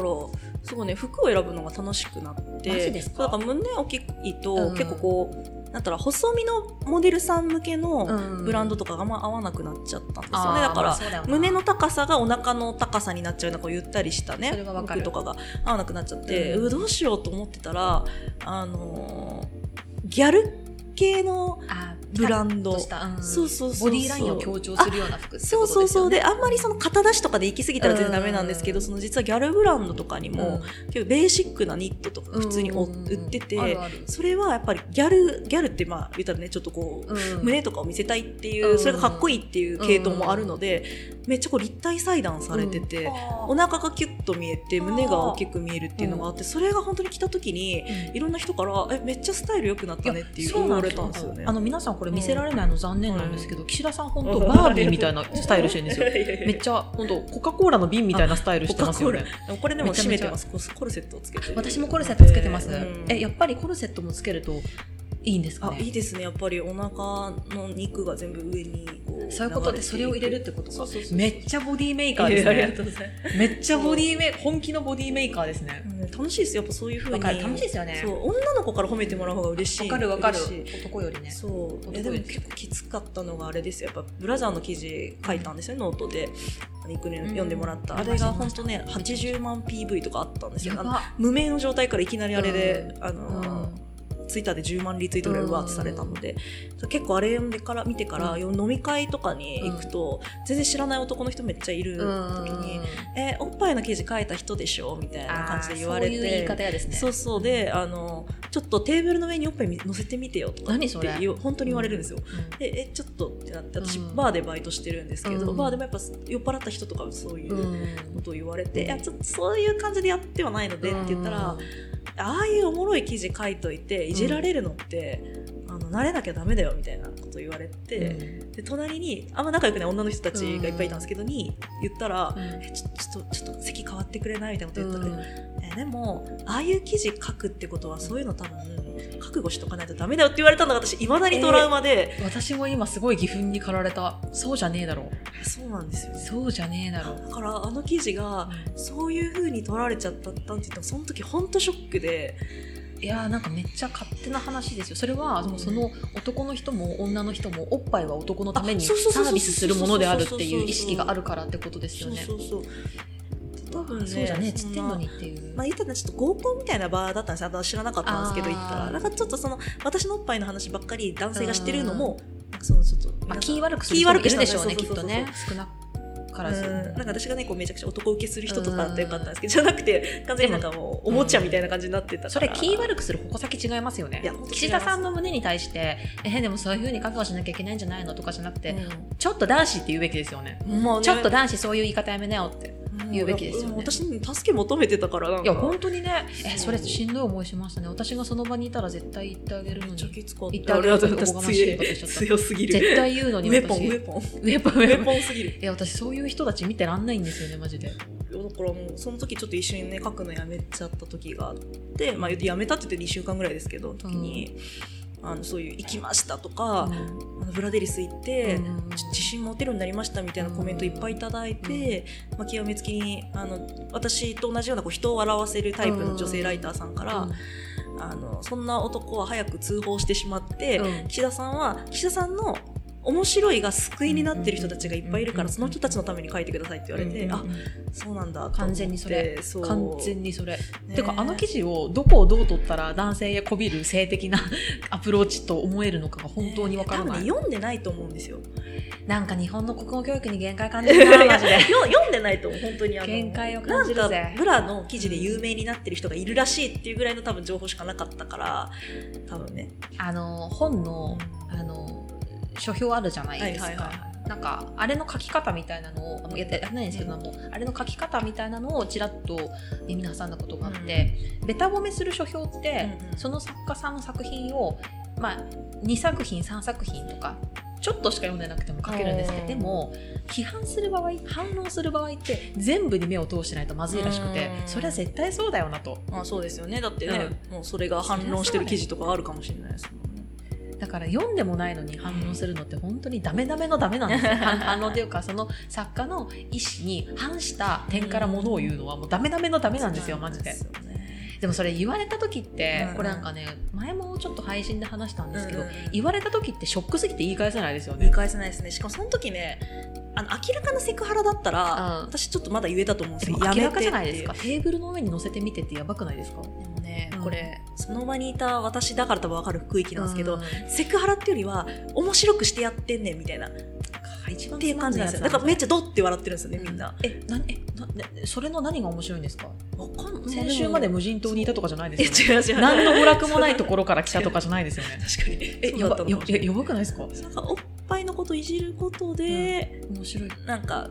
らすごいね服を選ぶのが楽しくなってだから胸大きいと、結構こうなんたら細身のモデルさん向けのうん。ブランドとかがあんま合わなくなっちゃったんですよね、あーだから胸の高さがお腹の高さになっちゃうようなこうゆったりしたね服とかが合わなくなっちゃって、うん。うどうしようと思ってたらあのーギャル系のあブランド。うん。そうそうそうボディーラインを強調するような服ってそうことですよね。そうそうであんまりその肩出しとかで行き過ぎたら全然ダメなんですけど、うん。その実はギャルブランドとかにも、結構ベーシックなニットとか普通におうん売ってて、あるある。それはやっぱりギャルギャルってまあ言ったらねちょっとこう、うん。胸とかを見せたいっていう、うん。それがかっこいいっていう系統もあるので、めっちゃこう立体裁断されてて、お腹がキュッと見えて胸が大きく見えるっていうのがあって、それが本当に着た時にいろんな人から「えめっちゃスタイル良くなったね」っていう言われたんですよね。あの皆さんこれ見せられないの残念なんですけど、岸田さん本当うんバービーみたいな <laughs> スタイルしてるんですよ。めっちゃ本当コカ・コーラの瓶みたいなスタイルしてますよね。これでも締めてます。コルセットをつけて。私もコルセットつけてます、うん。えやっぱりコルセットもつけるといいんですかあいいねですね。やっぱりお腹の肉が全部上にこうそういうことでそれを入れるってことか。めっちゃボディメーカーですね。りがとうございます。めっちゃボディメ本気のボディメーカーですね。うん楽しいですよ。やっぱそういうふうに。楽しいですよね。女の子から褒めてもらう方が嬉しい。わかるわかる。男よりね。そう。男いやでも結構きつかったのがあれですよ。やっぱブラジャーの記事書いたんですよ、ノートで。ニクに読んでもらった、うんあれが本当ね80万 PV とかあったんですよ。無名の状態からいきなりあれで、あうのんツイッターで10万リツイートぐらいわーってされたので、結構あれ読んでから見てから、う飲み会とかに行くと、全然知らない男の人めっちゃいる時にうん「えおっぱいの記事書いた人でしょ?」みたいな感じで言われてそういう言いですね。そうそうであのちょっとテーブルの上におっぱい乗せてみてよとかって何それ？言う本当に言われるんですよ。うん。でえちょっとってなって私、うん。バーでバイトしてるんですけど、うん。バーでもやっぱ酔っ払った人とかはそういううん。ことを言われて、いやちょっとそういう感じでやってはないのでって言ったら、ああいうおもろい記事書いといていじられるのって、慣れなきゃダメだよみたいなこと言われて、で隣にあんま仲良くない女の人たちがいっぱいいたんですけどに言ったら、うんえちょちょっとちょっと席変わってくれない？みたいなことうん言ったら、えでもああいう記事書くってことはそういうの多分覚悟しとかないとダメだよって言われたのが私いまだにトラウマで、私も今すごい義憤に駆られた。そうじゃねえだろそうなんですよ。ねそうじゃねえだろだからあの記事がそういう風に取られちゃったって言ったのその時本当ショックでいやーなんかめっちゃ勝手な話ですよ。それはその男の人も女の人もおっぱいは男のためにサービスするものであるっていう意識があるからってことですよね。そうそうそう多分ねそうじゃねえつってんのにっていう、まあ、言ったらちょっと合コンみたいな場だったんですよ。私知らなかったんですけどあー。行ったら。なんかちょっとその私のおっぱいの話ばっかり男性が知ってるのもそのちょっとまあ、気悪くするでしょうねきっとね。少なからず、うん。なんか私がねこうめちゃくちゃ男受けする人とかだったらよかったんですけどじゃなくて完全になんかもうおもちゃみたいな感じになってたから。それ気悪くする矛先違いますよね。岸田さんの胸に対してえでもそういうふうに覚悟しなきゃいけないんじゃないのとかじゃなくて、うちょっと男子って言うべきですよね。んまあね。ちょっと男子そういう言い方やめなよって言うべきですよね。ん私に助け求めてたからなんか。いや本当にね。えそれしんどい思いしましたね。私がその場にいたら絶対言ってあげるのめっちゃにきつかった言ってあげるとあれはおこがましいことしちゃった強すぎる。絶対言うのにウェポン。私ウェポンウウェポン。ウェェポンすぎる。いや私そういう人たち見てらんないんですよねマジで。だからもうその時ちょっと一緒にね書くのやめちゃった時があって、まあ、やめたって言って2週間ぐらいですけど時に、あのそういう「行きました」とか、あのブラデリス行って、うん。ち自信持てるようになりましたみたいなコメントいっぱいいただいて、まあ、極めつきにあの私と同じようなこう人を笑わせるタイプの女性ライターさんから、あのそんな男は早く通報してしまって、うん。岸田さんは岸田さんの面白いが救いになってる人たちがいっぱいいるから、うんその人たちのために書いてくださいって言われて、あそうなんだ完全にそれ。完全にそれ、ねてかあの記事をどこをどう取ったら男性へこびる性的な <laughs> アプローチと思えるのかが本当にわからない、ね読んでないと思うんですよ。なんか日本の国語教育に限界感じるな <laughs> マジで。よ読んでないと思う本当にあの。限界を感じるぜ。なんかブラの記事で有名になってる人がいるらしいっていうぐらいの多分情報しかなかったから多分ね。あの本のあの書評あるじゃないですか、はいはいはなんかあれの書き方みたいなのをやってないん。ですけど、あのあれの書き方みたいなのをちらっと耳に挟んだことがあって、べた褒めする書評って、うんうん。その作家さんの作品を、まあ、2作品3作品とかちょっとしか読んでなくても書けるんですけど、うん。でも批判する場合反論する場合って全部に目を通してないとまずいらしくて、うんそれは絶対そうだよなと。まあそうですよね。だってね、もうそれが反論してる記事とかあるかもしれないですもんねだから読んでもないのに反論するのって本当にダメダメのダメなんですよ。<laughs> 反反論というかその作家の意思に反した点からものを言うのはもうダメダメのダメなんですよマジで。でもそれ言われた時って、うん。これなんかね前もちょっと配信で話したんですけど、言われた時ってショックすぎて言い返せないですよね。言い返せないですね。しかもその時ねあの明らかなセクハラだったらうん。私ちょっとまだ言えたと思うんですでよ明らかじゃないですか。テーブルの上に乗せてみてってやばくないですか？ね、うん。これ。その場にいた私だから多分分かる区域なんですけど、うん。セクハラっていうよりは面白くしてやってんねんみたいな。っ一番ていう感じなんですよ。だからめっちゃドッて笑ってるんですよねみんな、えなえなねそれの何が面白いんですか？わかん先週まで無人島にいたとかじゃないでえすよね。違う違う。何の娯楽もないところから来たとかじゃないですよね。<laughs> 確かに。えやそうだったばやばくないですか？なんかおっぱいのこといじることで、面白い。なんか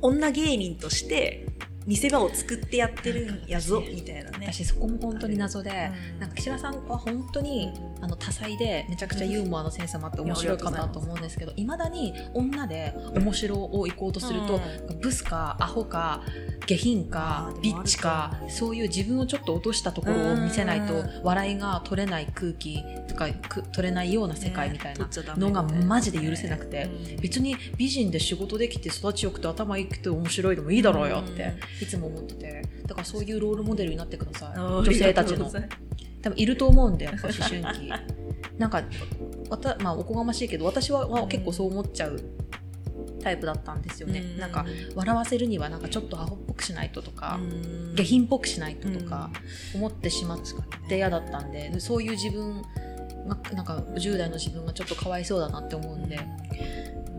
女芸人として見せ場を作ってやってるんやぞみたいなね。私そこも本当に謎で、うん。なんか岸田さんは本当に、あの多彩でめちゃくちゃユーモアのセンスもあって面白い方だと思うんですけどいまだに女で面白を行こうとすると、ブスかアホか下品かビッチかそういう自分をちょっと落としたところを見せないとうん笑いが取れない空気とかく取れないような世界みたいなののがマジで許せなくて、別に美人で仕事できて育ちよくて頭いいくて面白いでもいいだろうよっていつも思ってて。だからそういうロールモデルになってください。女性たちの。多分いると思うんでやっぱ思春期。なんかわた、まあ、おこがましいけど私はは結構そう思っちゃうタイプだったんですよね、なんか笑わせるにはなんかちょっとアホっぽくしないととか、下品っぽくしないととか思ってしまって嫌だったんでそういう自分がなんか10代の自分がちょっとかわいそうだなって思うんで、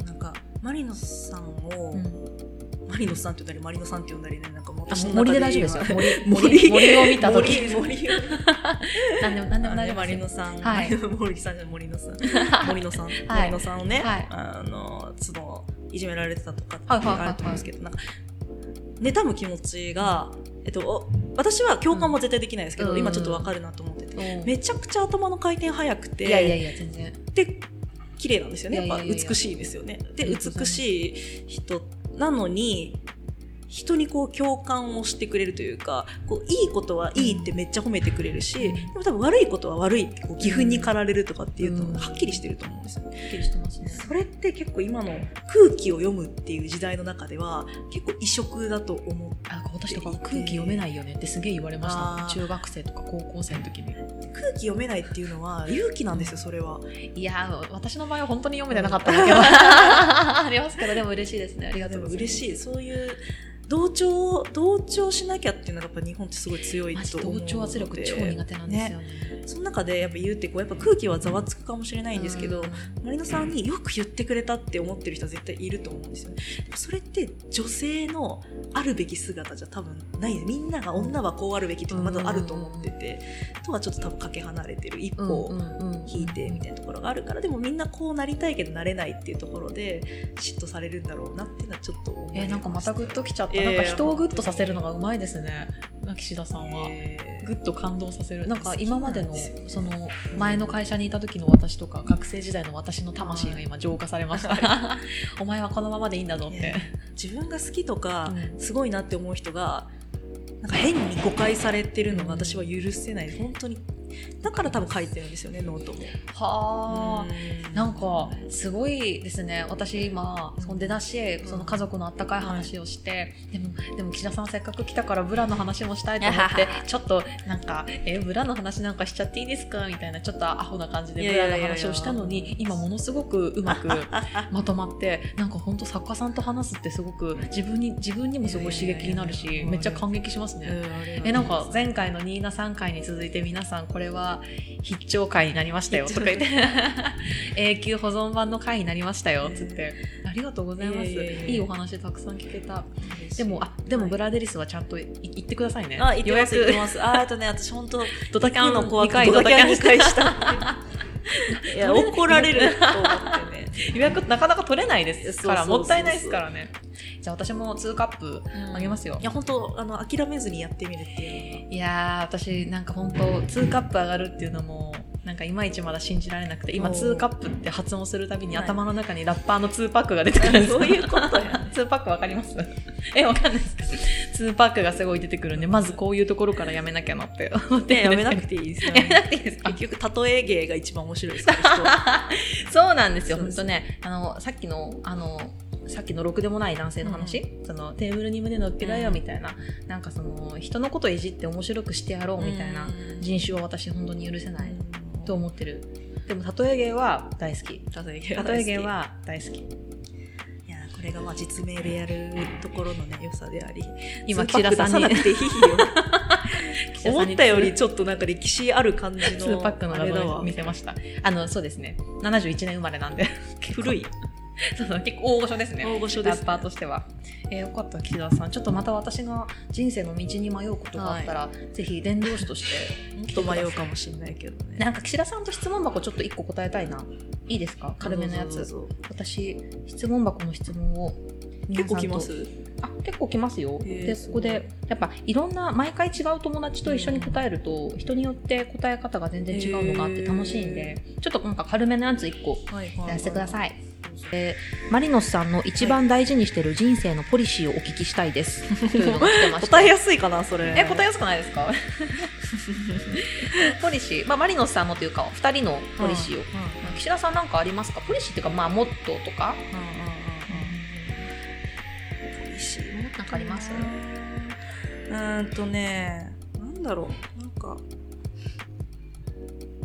なんかマリノさんを、うんマリノさんって呼んだりマリノさんって呼んだりねなんかもうあ私の森で中大丈夫ですよ。今森森森を見た時。森森。<laughs> を何でも何でも大丈夫マリノさん、はい。<laughs> 森さんじゃ森野さん。<laughs> 森野さん、はい。森野さんをね、はい。あのそのいじめられてたとかってあると思うんですけど、なんか妬む気持ちが、えっと、お私は共感も絶対できないですけど、うん。今ちょっとわかるなと思ってて、うん。めちゃくちゃ頭の回転速くていやいやいや全然。で綺麗なんですよね。やっぱ美しいですよね。で美しい人なのに人にこう共感をしてくれるというかこういいことはいいってめっちゃ褒めてくれるし、うんでも多分悪いことは悪いってこう義憤に駆られるとかっていううんのがはっきりしてると思うんですよね。はっきりしてますね。それって結構今の空気を読むっていう時代の中では結構異色だと思うあ私とか空気読めないよねってすげえ言われました。中学生とか高校生の時に。空気読めないっていうのは勇気なんですよそれは。いやー私の場合は本当に読めてなかったんだけど。<laughs> ありますけどでも嬉しいですね。ありがとでうございます。も嬉しい。そういう同調同調しなきゃっていうのがやっぱ日本ってすごい強いと思うので。同調圧力超苦手なんですよね。その中でやっぱ言うってこうやっぱ空気はざわつくかもしれないんですけど、うん。マリノさんによく言ってくれたって思ってる人は絶対いると思うんですよね。それって女性のあるべき姿じゃ多分ない。みんなが女はこうあるべきっていうのがまだあると思ってて、とはちょっと多分かけ離れてる一うん歩うんうん。引いてみたいなところがあるからでもみんなこうなりたいけどなれないっていうところで嫉妬されるんだろうなっていうのはちょっと思いえーなんかまたグッときちゃった、いなんか人をグッとさせるのがうまいですね。岸田さんは、えー。グッと感動させる。なんか今までのその前の会社にいた時の私とか学生時代の私の魂が今浄化されました。<laughs> お前はこのままでいいんだぞって。自分が好きとか、うん。すごいなって思う人がなんか変に誤解されてるのが私は許せない。本当にだから多分書いてるんですよねノートも。はあ、うん。なんかすごいですね。私今その出だしその家族のあったかい話をして、でもでも岸田さんせっかく来たからブラの話もしたいと思ってちょっとなんか「えブラの話なんかしちゃっていいですか?」みたいなちょっとアホな感じでブラの話をしたのに今ものすごくうまくまとまってなんか本当作家さんと話すってすごく自分に自分にもすごい刺激になるしめっちゃ感激しますね。うんえなんか前回のニーナ3回に続いて皆さんこれは必聴回になりましたよとか言って。<laughs> 永久保存版の回になりましたよつって。ありがとうございます。いやいお話たくさん聞けた。でもあでもブラデリスはちゃんとい言ってくださいね。あ言ってます予約言ってます。ああとね私本当ドタキャンの怖く2回ドタキャンド2回した <laughs> いや怒られる。と思ってね。予約なかなか取れないですからもったいないですからね。じゃあ私も2カップあげますよ。いや本当あの諦めずにやってみるっていういやー私なんか本当2カップ上がるっていうのもなんかいまいちまだ信じられなくて今おー。2カップって発音するたびにはい頭の中にラッパーの2パックが出てくるんですそういうことや。2パックわかります？<laughs> えわかんないです。か2パックがすごい出てくるんでまずこういうところからやめなきゃなって。思ってねやめなくていいですよ。やめなくていいですか結局例え芸が一番面白いです <laughs> そうなんですよ。本当ねあのさっきのあのさっきのろくでもない男性の話、そのテーブルに胸乗っけろよみたいな、なんかその人のこといじって面白くしてやろうみたいな人種を私本当に許せないと思ってる。でも例え芸は大好き。例え芸は大好き。いやこれがまあ実名でやるところのね良さであり。今岸 <laughs> 田さんに。思ったよりちょっとなんか歴史ある感じの2パックの画像をあれだわ。見せました。あのそうですね。71年生まれなんで。古い <laughs> そうそう結構大御所ですね。大御所ですラッパーとしては、えーよかった岸田さん。ちょっとまた私が人生の道に迷うことがあったら、ぜひ伝道師としてちょっと迷うかもしれないけどね。<laughs> なんか岸田さんと質問箱ちょっと1個答えたいな。いいですか？軽めのやつ。私質問箱の質問を結構来ます。あ結構来ますよ。ですここでやっぱいろんな毎回違う友達と一緒に答えると、人によって答え方が全然違うのがあって楽しいんでちょっとなんか軽めのやつ1個はいはいやらせてください。えーマリノスさんの一番大事にしてる人生のポリシーをお聞きしたいです。と <laughs> い答えやすいかなそれ。え答えやすくないですか？<laughs> ポリシー、まあ、マリノスさんのというか2人のポリシーを、岸田さんなんかありますか？ポリシーっていうか、まあ、モットーとか？うんうんうんうん。ポリシーもなんかあります？うーんとねなんだろう。なんか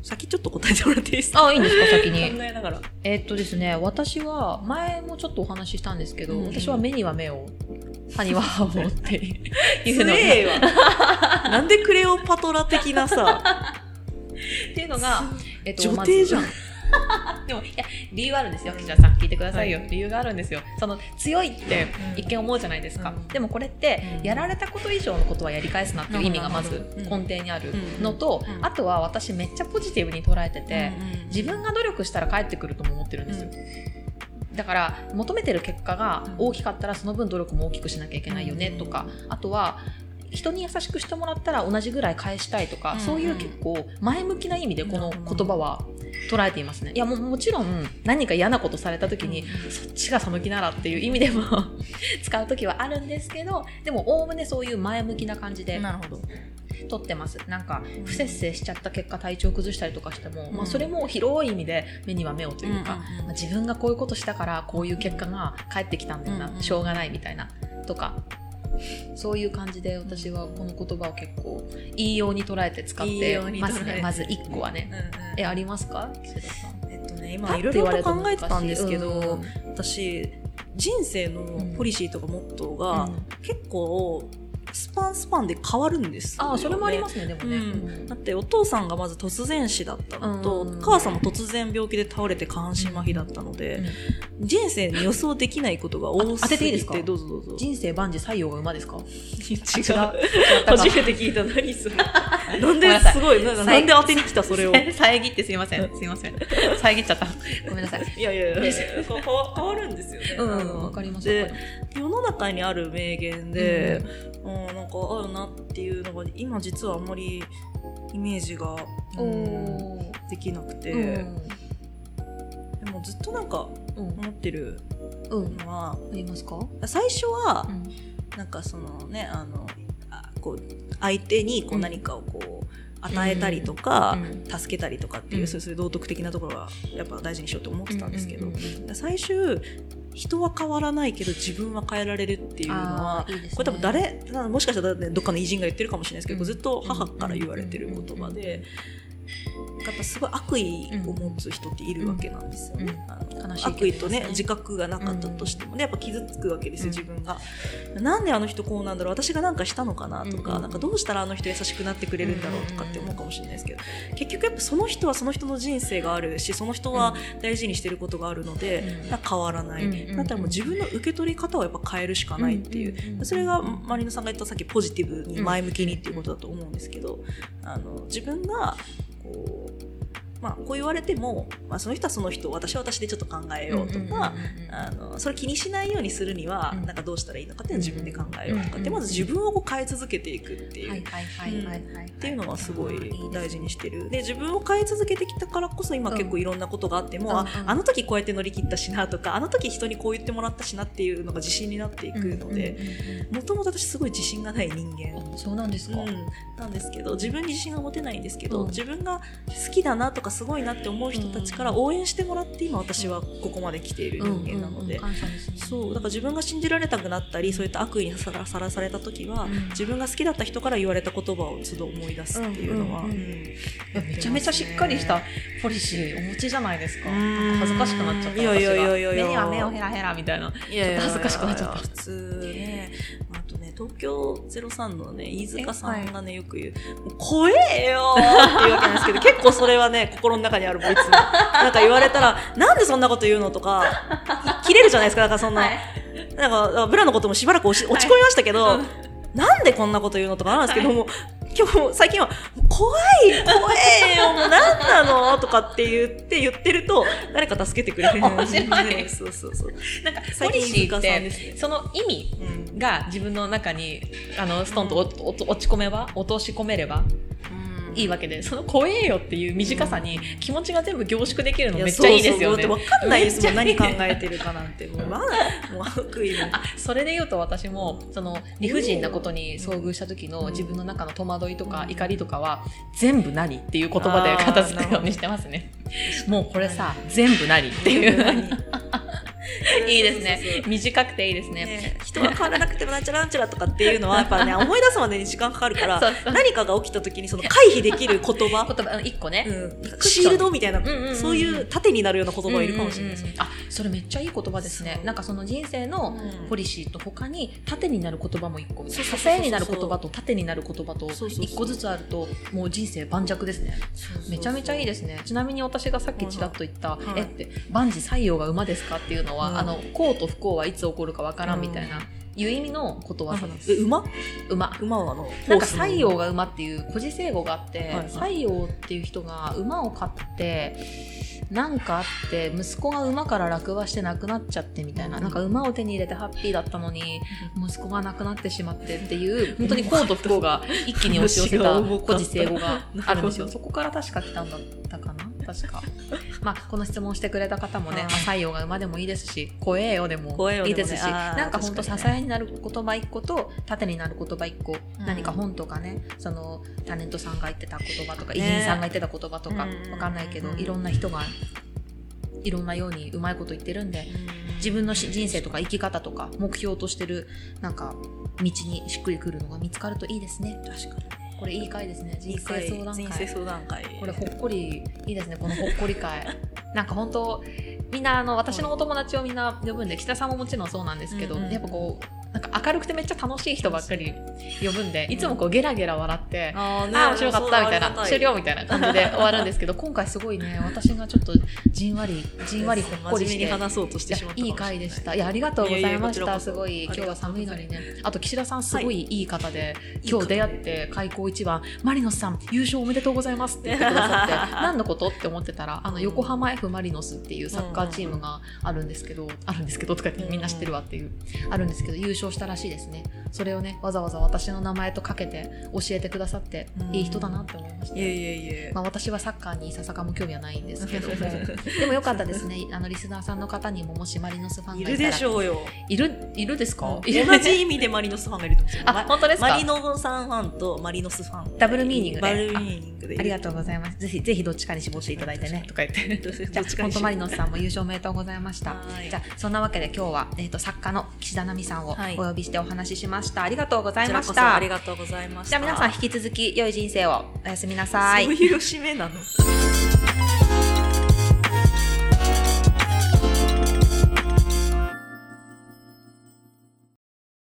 先ちょっと答えてもらっていいですか？あいいんですか？<laughs> 先に。考えながら。えーっとですね、私は前もちょっとお話ししたんですけど、うんうん。私は目には目を、歯には歯をっていうすのが、<laughs> なんでクレオパトラ的なさ。っていうのが、えっと女帝じゃん、<laughs> でも、いや、理由あるんですよ、岸田さん。聞いてくださいよ。はい。理由があるんですよ。その、強いって一見思うじゃないですか。うん。でもこれって、うん。やられたこと以上のことはやり返すなっていう意味がまず根底にあるのと、うん。あとは私めっちゃポジティブに捉えてて、自分が努力したら返ってくるとも思ってるんですよ。だから求めてる結果が大きかったらその分努力も大きくしなきゃいけないよねとか、あとは人に優しくしてもらったら同じぐらい返したいとか、うんそういう結構前向きな意味でこの言葉は捉えていますね。いやもうもちろん何か嫌なことされた時に、そっちがその気ならっていう意味でも <laughs> 使う時はあるんですけどでもおおむねそういう前向きな感じでなるほど。取ってます。なんか不節制しちゃった結果体調崩したりとかしても、うん。まあ、それも広い意味で目には目をというか、うんうんうん。まあ、自分がこういうことしたからこういう結果が返ってきたんだよな、うんうん。しょうがないみたいなとかそういう感じで私はこの言葉を結構いいように捉えて使ってますね。まず1個はね、えありますか？えっとねパ今いろいろ考えてたんですけど、うん。私人生のポリシーとかモットーが、うん。結構スパンスパンで変わるんですよ、ね、ああそれもありますねでもね、うん。だってお父さんがまず突然死だったのと、うん。母さんも突然病気で倒れて下半身麻痺だったので、人生に予想できないことが多すぎてどうぞどうぞ。人生万事採用が馬ですか？<laughs> 違う。初めて聞いた何それ。<laughs> なんですごいななんで当てに来たそれを。い <laughs> 遮ってすいません。すいません。遮っちゃった。ごめんなさい。やいやいやこう変わるんですよね、うんわかります世の中にある名言で、うんなんかあるなっていうのが今実はあんまりイメージが、おうんー。できなくて、うん。でもずっとなんかうん。思ってるうん。のはありますか？最初はうん。なんかそのねあのあこう相手にこううん。何かをこう与えたりとか、うん。助けたりとかっていう、うん。そういう道徳的なところはやっぱ大事にしようと思ってたんですけど、うん。うんうん最終人は変わらないけど自分は変えられるっていうのはね。これ多分誰もしかしたら、ね、どっかの偉人が言ってるかもしれないですけど、うん。ずっと母から言われてる言葉で。やっぱすごい悪意を持つ人っているわけなんですよね。悪意とね自覚がなかったとしてもねやっぱ傷つくわけですようん自分が。なんであの人こうなんだろう私が何かしたのかなとか,、うん。なんかどうしたらあの人優しくなってくれるんだろうとかって思うかもしれないですけど結局やっぱその人はその人の人生があるしその人は大事にしてることがあるので、変わらない、うん。だったらもう自分の受け取り方をやっぱ変えるしかないっていう。ん。ん。ん。それがマリノさんが言ったさっきポジティブに前向きにっていうことだと思うんですけど、あの自分がこう,、まあ、こう言われても、まあ、その人はその人私は私でちょっと考えようとか、あのそれ気にしないようにするには、うん。なんかどうしたらいいのかっていうのを自分で考えようとか。って、うんまず自分をこう変え続けていくっていう。はい。はいはいはいはいっていうのはすごい大事にししてる。で自分を変え続けてきたからこそ今結構いろんなことがあっても、うんあうん。あの時こうやって乗り切ったしなとかあの時人にこう言ってもらったしなっていうのが自信になっていくのでもともと私すごい自信がない人間。そうなんですか。うん、なんですけど自分に自信が持てないんですけど、うん。自分が好きだなとかすごいなって思う人たちから応援してもらって今私はここまで来ている人間なので、そうだから自分が信じられなくなったりそういった悪意にさらされた時は、うん。自分が好きだった人から言われた言葉を都度思い出すっていうのは、めちゃめちゃしっかりしたポリシーお持ちじゃないですか。恥ずかしくなっちゃった。私が目には目をヘラヘラみたいな。ちょっと恥ずかしくなっちゃった。普通ね。あとね東京03のね飯塚さんがねよく言う「もう怖えよ!」っていうわけなんですけど結構それはね心の中にあるもういつも <laughs> なんか言われたら「なんでそんなこと言うの?」とか切れるじゃないですかだからそんな、はい。なんかブラのこともしばらく落ち落ち込みましたけど、うん。なんでこんなこと言うのとかあるんですけども、今日も最近は怖い怖えよもう何なのとかって言って言ってると誰か助けてくれる。面白い。そうそうそうなんかポ最近リシーってその意味うんが自分の中にあのストンと落ち込めば落とし込めればいいわけでその怖えよっていう短さに気持ちが全部凝縮できるのめっちゃいいですよね。分かんないですもん何考えてるかなんて。もうまだもう悪意もあそれで言うと私もその理不尽なことに遭遇した時の自分の中の戸惑いとか怒りとかは全部何っていう言葉で片付くようにしてますね。もうこれさ全部何っていう。<laughs> <laughs> いいですね。短くていいですね。ね人が変わらなくてもなんちゃらなんちゃらとかっていうのは <laughs> やっぱね思い出すまでに時間かかるからそうそう。何かが起きた時にその回避できる言葉 <laughs> 言葉うん一個ね。うん、シールドみたいな、そういう盾になるような言葉がいるかもしれないですうんうんうん。あそれめっちゃいい言葉ですね。なんかその人生のうん。ポリシーと他に盾になる言葉も一個。支えになる言葉と盾になる言葉とそうそうそう。一個ずつあるともう人生盤石ですね。めちゃめちゃいいですね。ちなみに私がさっきちらっと言ったはい「えって万事採用が馬ですか?」っていうのは、うんあの幸と不幸はいつ起こるかわからんみたいな、いう意味のことわざです。え馬？馬。馬はあのなんか西洋が馬っていう古事成語があって、西洋っていう人が馬を飼ってなんかあって息子が馬から落馬して亡くなっちゃってみたいななんか馬を手に入れてハッピーだったのに息子が亡くなってしまってっていう本当に幸と不幸が一気に押し寄せた古事成語があるんですよ。そこから確か来たんだったかな確か。まあこの質問してくれた方もね、はい。まあ、西洋が馬でもいいですし怖えよでもいいですし、あーなんか本当支えになる言葉一個と盾になる言葉一個、うん。何か本とかねそのタレントさんが言ってた言葉とか、ね。偉人さんが言ってた言葉とか、うん。わかんないけど、うん。いろんな人がいろんなようにうまいこと言ってるんで自分のし人生とか生き方とか目標としてるなんか道にしっくりくるのが見つかるといいですね。確かにこれいい回ですね。人生相談人生会相談会。これほっこりいいですねこのほっこり会。<laughs> なんか本当みんなあの私のお友達をみんな呼ぶんで北さんももちろんそうなんですけど、うんうん。やっぱこうなんか明るくてめっちゃ楽しい人ばっかり呼ぶんでいつもこうゲラゲラ笑って、あーね。ああ面白かったみたいな終了みみたいな感じで終わるんですけど今回すごいね <laughs> 私がちょっとじんわりじんわりほっこりしてに話そうとしてしまったい。い回でした。いや、ありがとうございました。すごい、今日は寒いのにね。あと、岸田さん、すごいい。い方で、い今日出会って、開口一番、マリノスさん、優勝おめでとうございますって言ってくださって、<laughs> 何のことって思ってたら、あの、横浜 F・ マリノスっていうサッカーチームがあるんですけど、あるんですけど、とか言ってみんな知ってるわっていう、あるんですけど、優勝したらしいですね。それをね、わざわざ私の名前とかけて教えてくださって、いい人だなって思いました。いやいやいやまあ、私はサッカーにささかも興味はないんですけども。<laughs> でもよかったですね。<laughs> あのリスナーさんの方にももしマリノスファンいるがいたら。でしょうよ。いるいるですか、同じ意味でマリノスファンがいると思う。んですよあ本当ですか？マリノさんファンとマリノスファン。ダブルミーニングで。ダブルミーニングで。ありがとうございます。ぜひぜひどっちかに絞っていただいてね。とか言ってじゃあ本当マリノスさんも優勝おめでとうございました。はい。じゃあそんなわけで今日は、えー、と作家の岸田奈美さんをおはい呼びしてお話ししました、ありがとうございましこちらこそあたりがとうございました。じゃあ皆さん引き続き良い人生を。おやすみなさい。そういう締めなの？